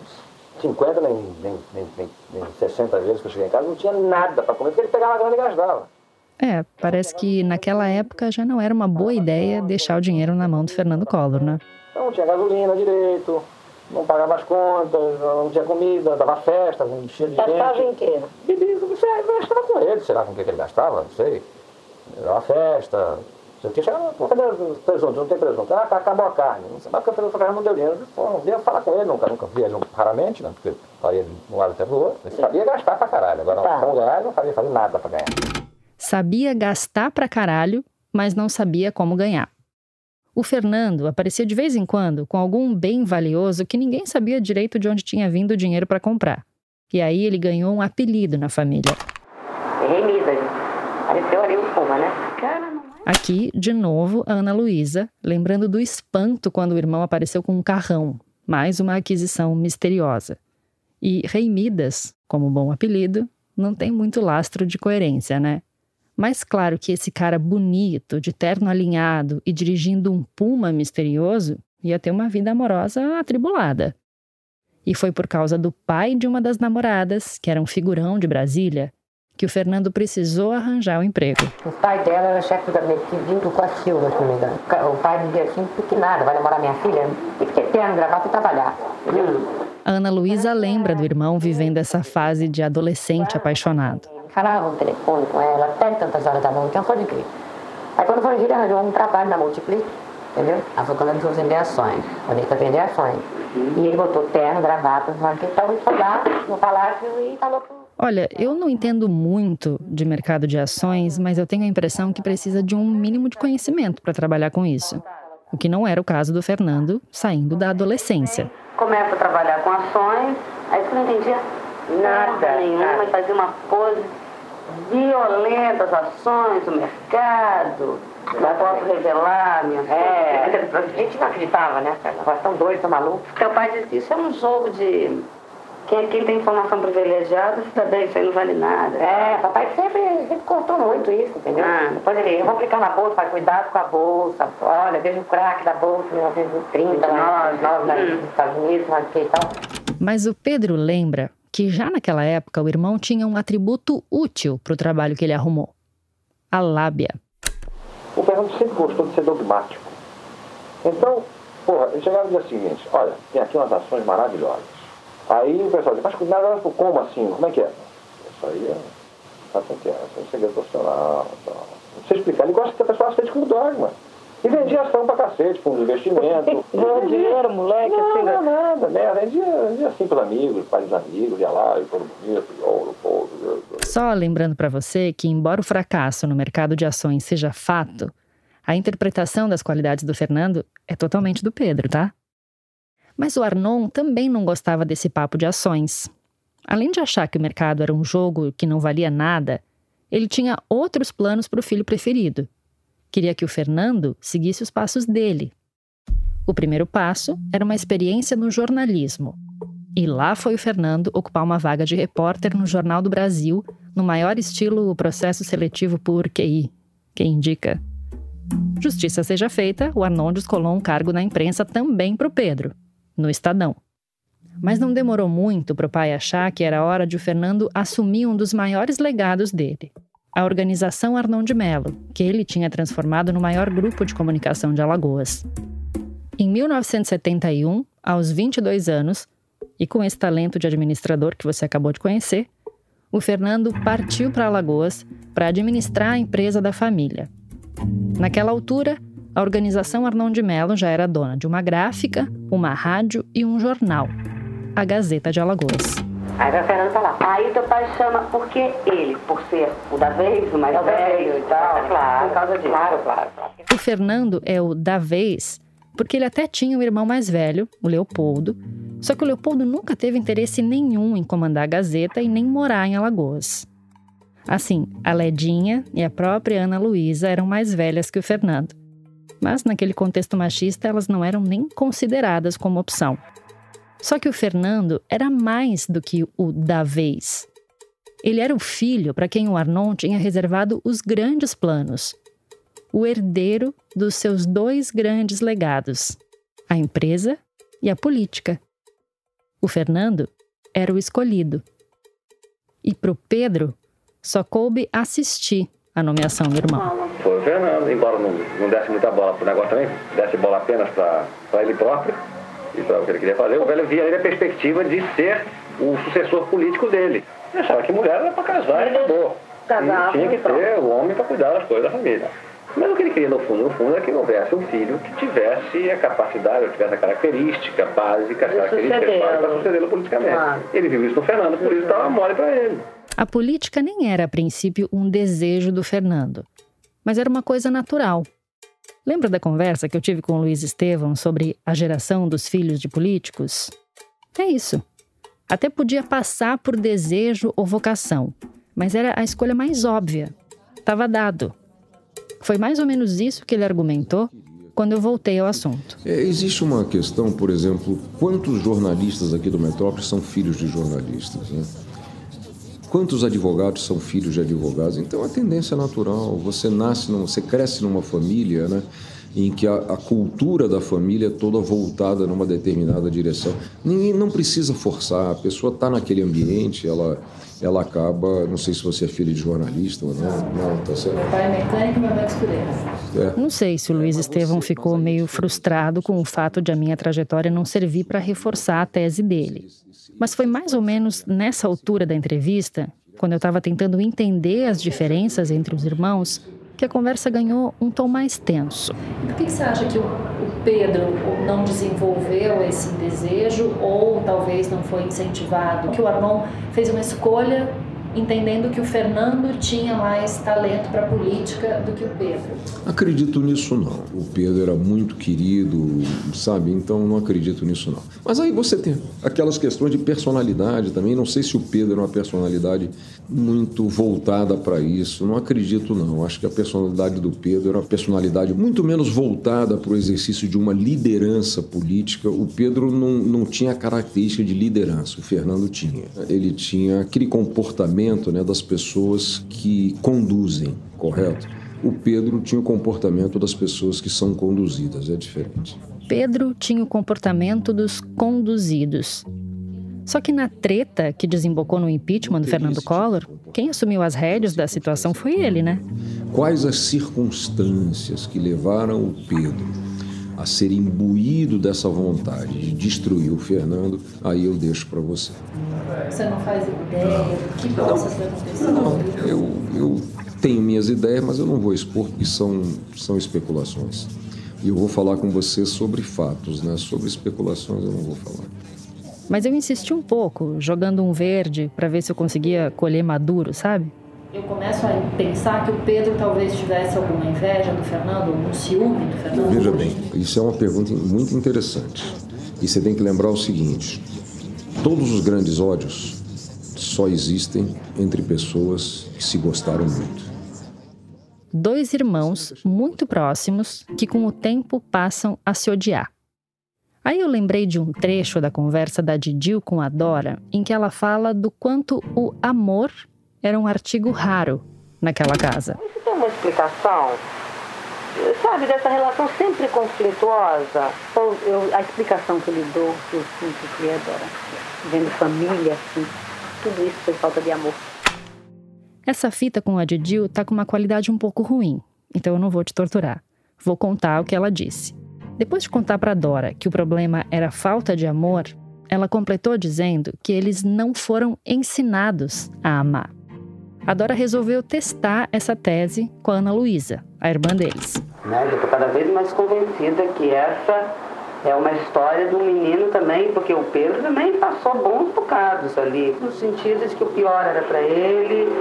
50 nem, nem, nem, nem, nem 60 vezes que eu cheguei em casa, não tinha nada para comer, porque ele pegava a grana e gastava. É, parece que naquela época já não era uma boa ideia deixar o dinheiro na mão do Fernando Collor, né? Então não tinha gasolina direito, não pagava as contas, não tinha comida, dava festa, não tinha de gente. Gastava em quê? Bebia, gastava com ele, sei lá com o que, ele gastava, não sei. Dava festa, você tinha chegado, cadê presunto? Não tem presunto. Ah, acabou a carne. Não sei mais porque o Fernando não deu dinheiro. Pô, não devo falar com ele, nunca, nunca vi ele raramente, né? Porque faria de um lado até pro outro. Ele sabia gastar pra caralho. Agora, tá. como ganhar, não sabia fazer nada pra ganhar. Sabia gastar pra caralho, mas não sabia como ganhar. O Fernando aparecia de vez em quando com algum bem valioso que ninguém sabia direito de onde tinha vindo o dinheiro para comprar. E aí ele ganhou um apelido na família. Apareceu ali o Puma, né? Aqui, de novo, a Ana Luísa, lembrando do espanto quando o irmão apareceu com um carrão. Mais uma aquisição misteriosa. E Rei Midas, como bom apelido, não tem muito lastro de coerência, né? Mas claro que esse cara bonito, de terno alinhado e dirigindo um puma misterioso ia ter uma vida amorosa atribulada. E foi por causa do pai de uma das namoradas, que era um figurão de Brasília, que o Fernando precisou arranjar o um emprego. O pai dela era chefe do gabinete vindo com a Silva, se não me engano. O pai dizia assim, porque nada, vai namorar minha filha, tem que ter terno, gravata e trabalhar. A Ana Luísa lembra do irmão vivendo essa fase de adolescente apaixonado falava no telefone com ela até tantas horas da noite, não pode crer. Aí quando foi ele arranjou um trabalho na Multipli, entendeu? Ela foi quando ele foi vender ações, quando ele foi vender ações. E ele botou terno, gravata, então ele foi lá no palácio e falou pro Olha, eu não entendo muito de mercado de ações, mas eu tenho a impressão que precisa de um mínimo de conhecimento para trabalhar com isso. O que não era o caso do Fernando, saindo da adolescência. Começa a trabalhar com ações, aí você não entendia nada nenhuma, e fazia uma pose violentas ações do mercado. Não posso revelar, minha é, A gente não acreditava, né? Agora estão doidos, estão malucos. Teu pai disse que isso é um jogo de. Quem, quem tem informação privilegiada, se bem, isso aí não vale nada. É, papai sempre, sempre contou muito isso, entendeu? Ah. Depois ele, eu vou aplicar na bolsa, pai, cuidado com a bolsa. Olha, veja o crack da bolsa, 1930, lá, nós, nos Estados Unidos, não sei e tal. Mas o Pedro lembra que já naquela época o irmão tinha um atributo útil para o trabalho que ele arrumou: a lábia. O Fernando sempre gostou de ser dogmático. Então, porra, ele chegava e dizia o seguinte: olha, tem aqui umas ações maravilhosas. Aí o pessoal dizia, mas nada, como assim? Como é que é? Isso aí é. Sabe é? Isso é um segredo profissional. Não sei explicar. Ele gosta que a pessoa aceite como dogma. E vendia ação pra cacete, de investimento. Ganhou dinheiro, moleque, não, assim. Não, nada, né? Vendia, vendia assim pros amigos, para os amigos, ia lá, e foram bonito, ouro, ouro. Só lembrando para você que, embora o fracasso no mercado de ações seja fato, a interpretação das qualidades do Fernando é totalmente do Pedro, tá? Mas o Arnon também não gostava desse papo de ações. Além de achar que o mercado era um jogo que não valia nada, ele tinha outros planos para o filho preferido, Queria que o Fernando seguisse os passos dele. O primeiro passo era uma experiência no jornalismo. E lá foi o Fernando ocupar uma vaga de repórter no Jornal do Brasil, no maior estilo processo seletivo por QI. Quem indica? Justiça seja feita, o Arnon descolou um cargo na imprensa também para o Pedro, no Estadão. Mas não demorou muito para o pai achar que era hora de o Fernando assumir um dos maiores legados dele, a organização Arnon de Mello, que ele tinha transformado no maior grupo de comunicação de Alagoas. Em 1971, aos 22 anos, e com esse talento de administrador que você acabou de conhecer, o Fernando partiu para Alagoas para administrar a empresa da família. Naquela altura, a organização Arnon de Mello já era dona de uma gráfica, uma rádio e um jornal, a Gazeta de Alagoas. Aí vai o Fernando falar. Aí teu pai chama, porque ele, por ser o da vez, o mais é velho e tal. Claro, por causa disso. Claro, claro, claro. O Fernando é o da vez porque ele até tinha um irmão mais velho, o Leopoldo, só que o Leopoldo nunca teve interesse nenhum em comandar a Gazeta e nem morar em Alagoas. Assim, a Ledinha e a própria Ana Luísa eram mais velhas que o Fernando. Mas naquele contexto machista, elas não eram nem consideradas como opção. Só que o Fernando era mais do que o da vez. Ele era o filho para quem o Arnon tinha reservado os grandes planos, o herdeiro dos seus dois grandes legados, a empresa e a política. O Fernando era o escolhido. E para o Pedro, só coube assistir a nomeação do irmão. Foi o Fernando, embora não, não desse muita bola para o negócio também, desse bola apenas para ele próprio e para o que ele queria fazer, o velho via ele a perspectiva de ser o sucessor político dele. Ele achava que mulher era para casar e acabou. Casar, e tinha que ter o homem para cuidar das coisas da família. Mas o que ele queria, no fundo, no fundo, é que houvesse um filho que tivesse a capacidade, ou tivesse a característica básica, as características básicas para sucedê-lo politicamente. Claro. Ele viu isso no Fernando, por isso estava mole para ele. A política nem era, a princípio, um desejo do Fernando, mas era uma coisa natural. Lembra da conversa que eu tive com o Luiz Estevão sobre a geração dos filhos de políticos? É isso. Até podia passar por desejo ou vocação, mas era a escolha mais óbvia. Estava dado. Foi mais ou menos isso que ele argumentou quando eu voltei ao assunto. É, existe uma questão, por exemplo, quantos jornalistas aqui do Metrópole são filhos de jornalistas? Né? Quantos advogados são filhos de advogados? Então a tendência é natural. Você nasce, num, você cresce numa família, né? Em que a, a, cultura da família é toda voltada numa determinada direção. Ninguém não precisa forçar. A pessoa está naquele ambiente, ela, ela acaba. Não sei se você é filho de jornalista ou não. Não, tá certo. Meu pai é mecânico e meu pai é é. Não sei se o Luiz Estevão ficou meio frustrado com o fato de a minha trajetória não servir para reforçar a tese dele. Mas foi mais ou menos nessa altura da entrevista, quando eu estava tentando entender as diferenças entre os irmãos, que a conversa ganhou um tom mais tenso. Por que você acha que o Pedro não desenvolveu esse desejo ou talvez não foi incentivado? Que o Armand fez uma escolha entendendo que o Fernando tinha mais talento para política do que o Pedro? Acredito nisso não. O Pedro era muito querido, sabe? Então não acredito nisso não. Mas aí você tem aquelas questões de personalidade também. Não sei se o Pedro era uma personalidade muito voltada para isso. Não acredito não. Acho que a personalidade do Pedro era uma personalidade muito menos voltada para o exercício de uma liderança política. O Pedro não, não tinha a característica de liderança. O Fernando tinha. Ele tinha aquele comportamento né, das pessoas que conduzem, correto? O Pedro tinha o comportamento das pessoas que são conduzidas, é diferente. Pedro tinha o comportamento dos conduzidos. Só que na treta que desembocou no impeachment do Fernando Collor, quem assumiu as rédeas da situação foi ele, né? Quais as circunstâncias que levaram o Pedro a ser imbuído dessa vontade de destruir o Fernando, aí eu deixo para você. Você não faz ideia do que possa ter acontecido? Não, eu, eu tenho minhas ideias, mas eu não vou expor porque são, são especulações. E eu vou falar com você sobre fatos, né? Sobre especulações eu não vou falar. Mas eu insisti um pouco, jogando um verde para ver se eu conseguia colher maduro, sabe? Eu começo a pensar que o Pedro talvez tivesse alguma inveja do Fernando, algum ciúme do Fernando. Veja bem, isso é uma pergunta muito interessante. E você tem que lembrar o seguinte: todos os grandes ódios só existem entre pessoas que se gostaram muito. Dois irmãos muito próximos que, com o tempo, passam a se odiar. Aí eu lembrei de um trecho da conversa da Didil com a Dora, em que ela fala do quanto o amor era um artigo raro naquela casa. Isso tem uma explicação, sabe, dessa relação sempre conflituosa? Eu, a explicação que ele deu, que eu sinto que é vendo família, assim, tudo isso foi falta de amor. Essa fita com a Didil tá com uma qualidade um pouco ruim, então eu não vou te torturar. Vou contar o que ela disse. Depois de contar para Dora que o problema era falta de amor, ela completou dizendo que eles não foram ensinados a amar. A Dora resolveu testar essa tese com a Ana Luísa, a irmã deles. Né? Eu estou cada vez mais convencida que essa é uma história de um menino também, porque o Pedro também passou bons bocados ali, no sentido de que o pior era para ele,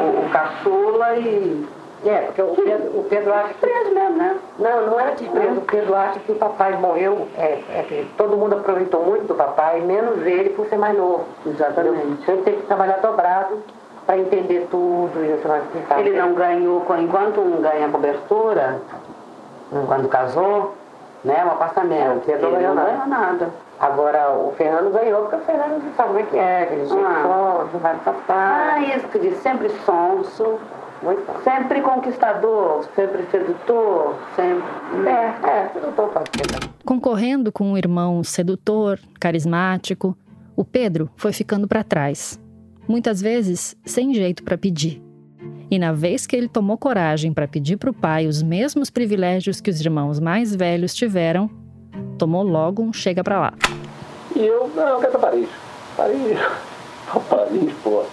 o, o caçula e é, porque o Pedro, o Pedro acha que. Preso mesmo, né? Não, não era desprezo. O Pedro acha que o papai morreu, é, é que todo mundo aproveitou muito do papai, menos ele por ser mais novo. Exatamente. Ele teve que trabalhar dobrado para entender tudo. E ele não ganhou, enquanto um ganha cobertura, quando casou, né, um apartamento. Ele não ganhou nada. nada. Agora, o Fernando ganhou, porque o Fernando sabe como é que é, que ele ah. sonso, vai papar. Ah, isso que diz, sempre sonso. Muito. Sempre conquistador, sempre sedutor, sempre. É, é, sedutor pode ser. Concorrendo com um irmão sedutor, carismático, o Pedro foi ficando para trás. Muitas vezes sem jeito para pedir. E na vez que ele tomou coragem para pedir para o pai os mesmos privilégios que os irmãos mais velhos tiveram, tomou logo um chega para lá. E eu, não, eu quero para Paris. Paris, Paris, pô.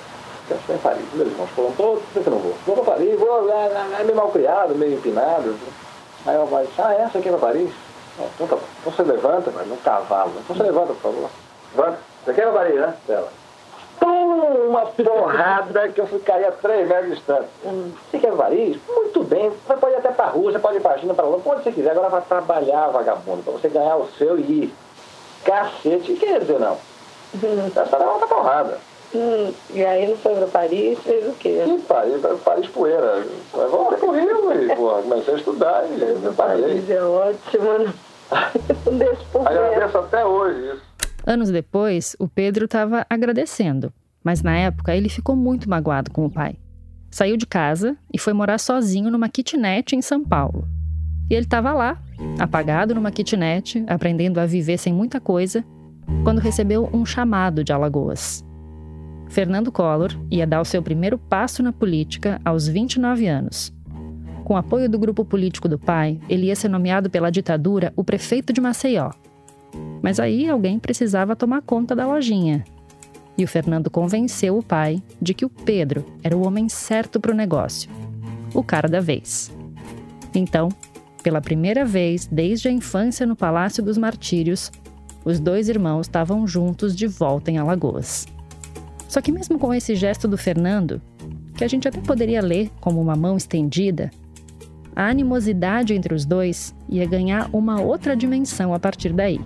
Quero para Paris. Meus irmãos foram todos, por que eu não vou? Vou para Paris, vou, é, é, é meio mal criado, meio empinado. Aí eu vai, ah, essa aqui é para Paris? Então tá bom. Então você levanta, mas no cavalo. Então você levanta, por favor. Levanta. Você quer para Paris, né? Uma porrada que eu ficaria três metros distante. Você quer Paris? Muito bem. Você pode ir até para a Rússia, pode ir para a China, para lá, onde você quiser. Agora vai trabalhar, vagabundo, para você ganhar o seu e ir. Cacete, quer dizer não? Hum. Essa era outra porrada. Hum, e aí não foi para Paris, fez o quê? Sim, Paris, Paris poeira. Mas voltei pro Rio e, porra, comecei a estudar e Paris é ótimo, né? não deixo por Agradeço até hoje isso. Anos depois, o Pedro estava agradecendo mas na época ele ficou muito magoado com o pai. Saiu de casa e foi morar sozinho numa kitnet em São Paulo. E ele estava lá, apagado numa kitnet, aprendendo a viver sem muita coisa, quando recebeu um chamado de Alagoas. Fernando Collor ia dar o seu primeiro passo na política aos 29 anos. Com apoio do grupo político do pai, ele ia ser nomeado pela ditadura o prefeito de Maceió. Mas aí alguém precisava tomar conta da lojinha e o Fernando convenceu o pai de que o Pedro era o homem certo para o negócio, o cara da vez. Então, pela primeira vez desde a infância no Palácio dos Martírios, os dois irmãos estavam juntos de volta em Alagoas. Só que, mesmo com esse gesto do Fernando, que a gente até poderia ler como uma mão estendida, a animosidade entre os dois ia ganhar uma outra dimensão a partir daí.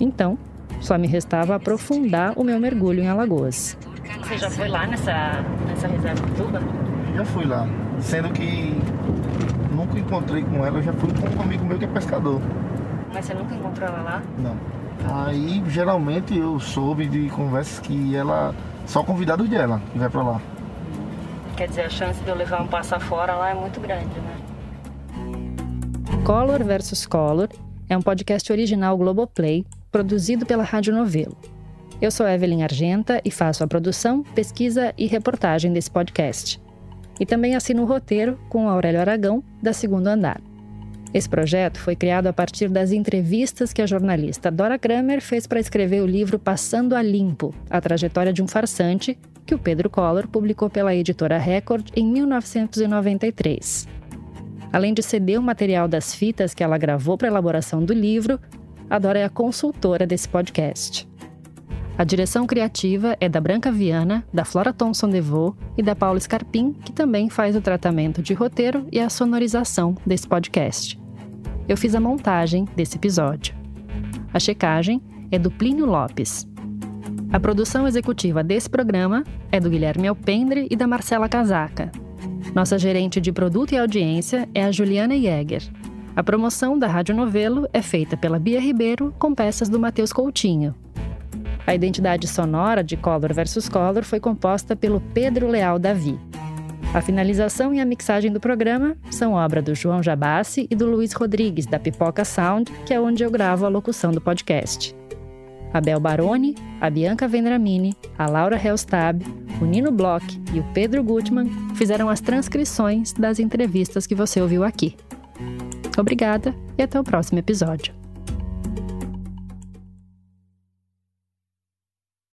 Então, só me restava aprofundar o meu mergulho em Alagoas. Você já foi lá nessa, nessa reserva de tuba? Já fui lá, sendo que nunca encontrei com ela, eu já fui com um amigo meu que é pescador. Mas você nunca encontrou ela lá? Não. Aí geralmente eu soube de conversas que ela. Só convidados dela que vai pra lá. Quer dizer, a chance de eu levar um passa fora lá é muito grande, né? Color versus Color é um podcast original Globoplay produzido pela Rádio Novelo. Eu sou Evelyn Argenta e faço a produção, pesquisa e reportagem desse podcast. E também assino o roteiro com Aurélio Aragão, da Segundo Andar. Esse projeto foi criado a partir das entrevistas que a jornalista Dora Kramer fez para escrever o livro Passando a Limpo A Trajetória de um Farsante, que o Pedro Collor publicou pela editora Record em 1993. Além de ceder o material das fitas que ela gravou para a elaboração do livro, a Dora é a consultora desse podcast. A direção criativa é da Branca Viana, da Flora Thomson DeVoe e da Paula Scarpim, que também faz o tratamento de roteiro e a sonorização desse podcast. Eu fiz a montagem desse episódio. A checagem é do Plínio Lopes. A produção executiva desse programa é do Guilherme Alpendre e da Marcela Casaca. Nossa gerente de produto e audiência é a Juliana Jäger. A promoção da Rádio Novelo é feita pela Bia Ribeiro com peças do Matheus Coutinho. A identidade sonora de Color vs Color foi composta pelo Pedro Leal Davi. A finalização e a mixagem do programa são obra do João Jabassi e do Luiz Rodrigues, da Pipoca Sound, que é onde eu gravo a locução do podcast. A Bel Baroni, a Bianca Vendramini, a Laura Helstab, o Nino Bloch e o Pedro Gutmann fizeram as transcrições das entrevistas que você ouviu aqui. Obrigada e até o próximo episódio.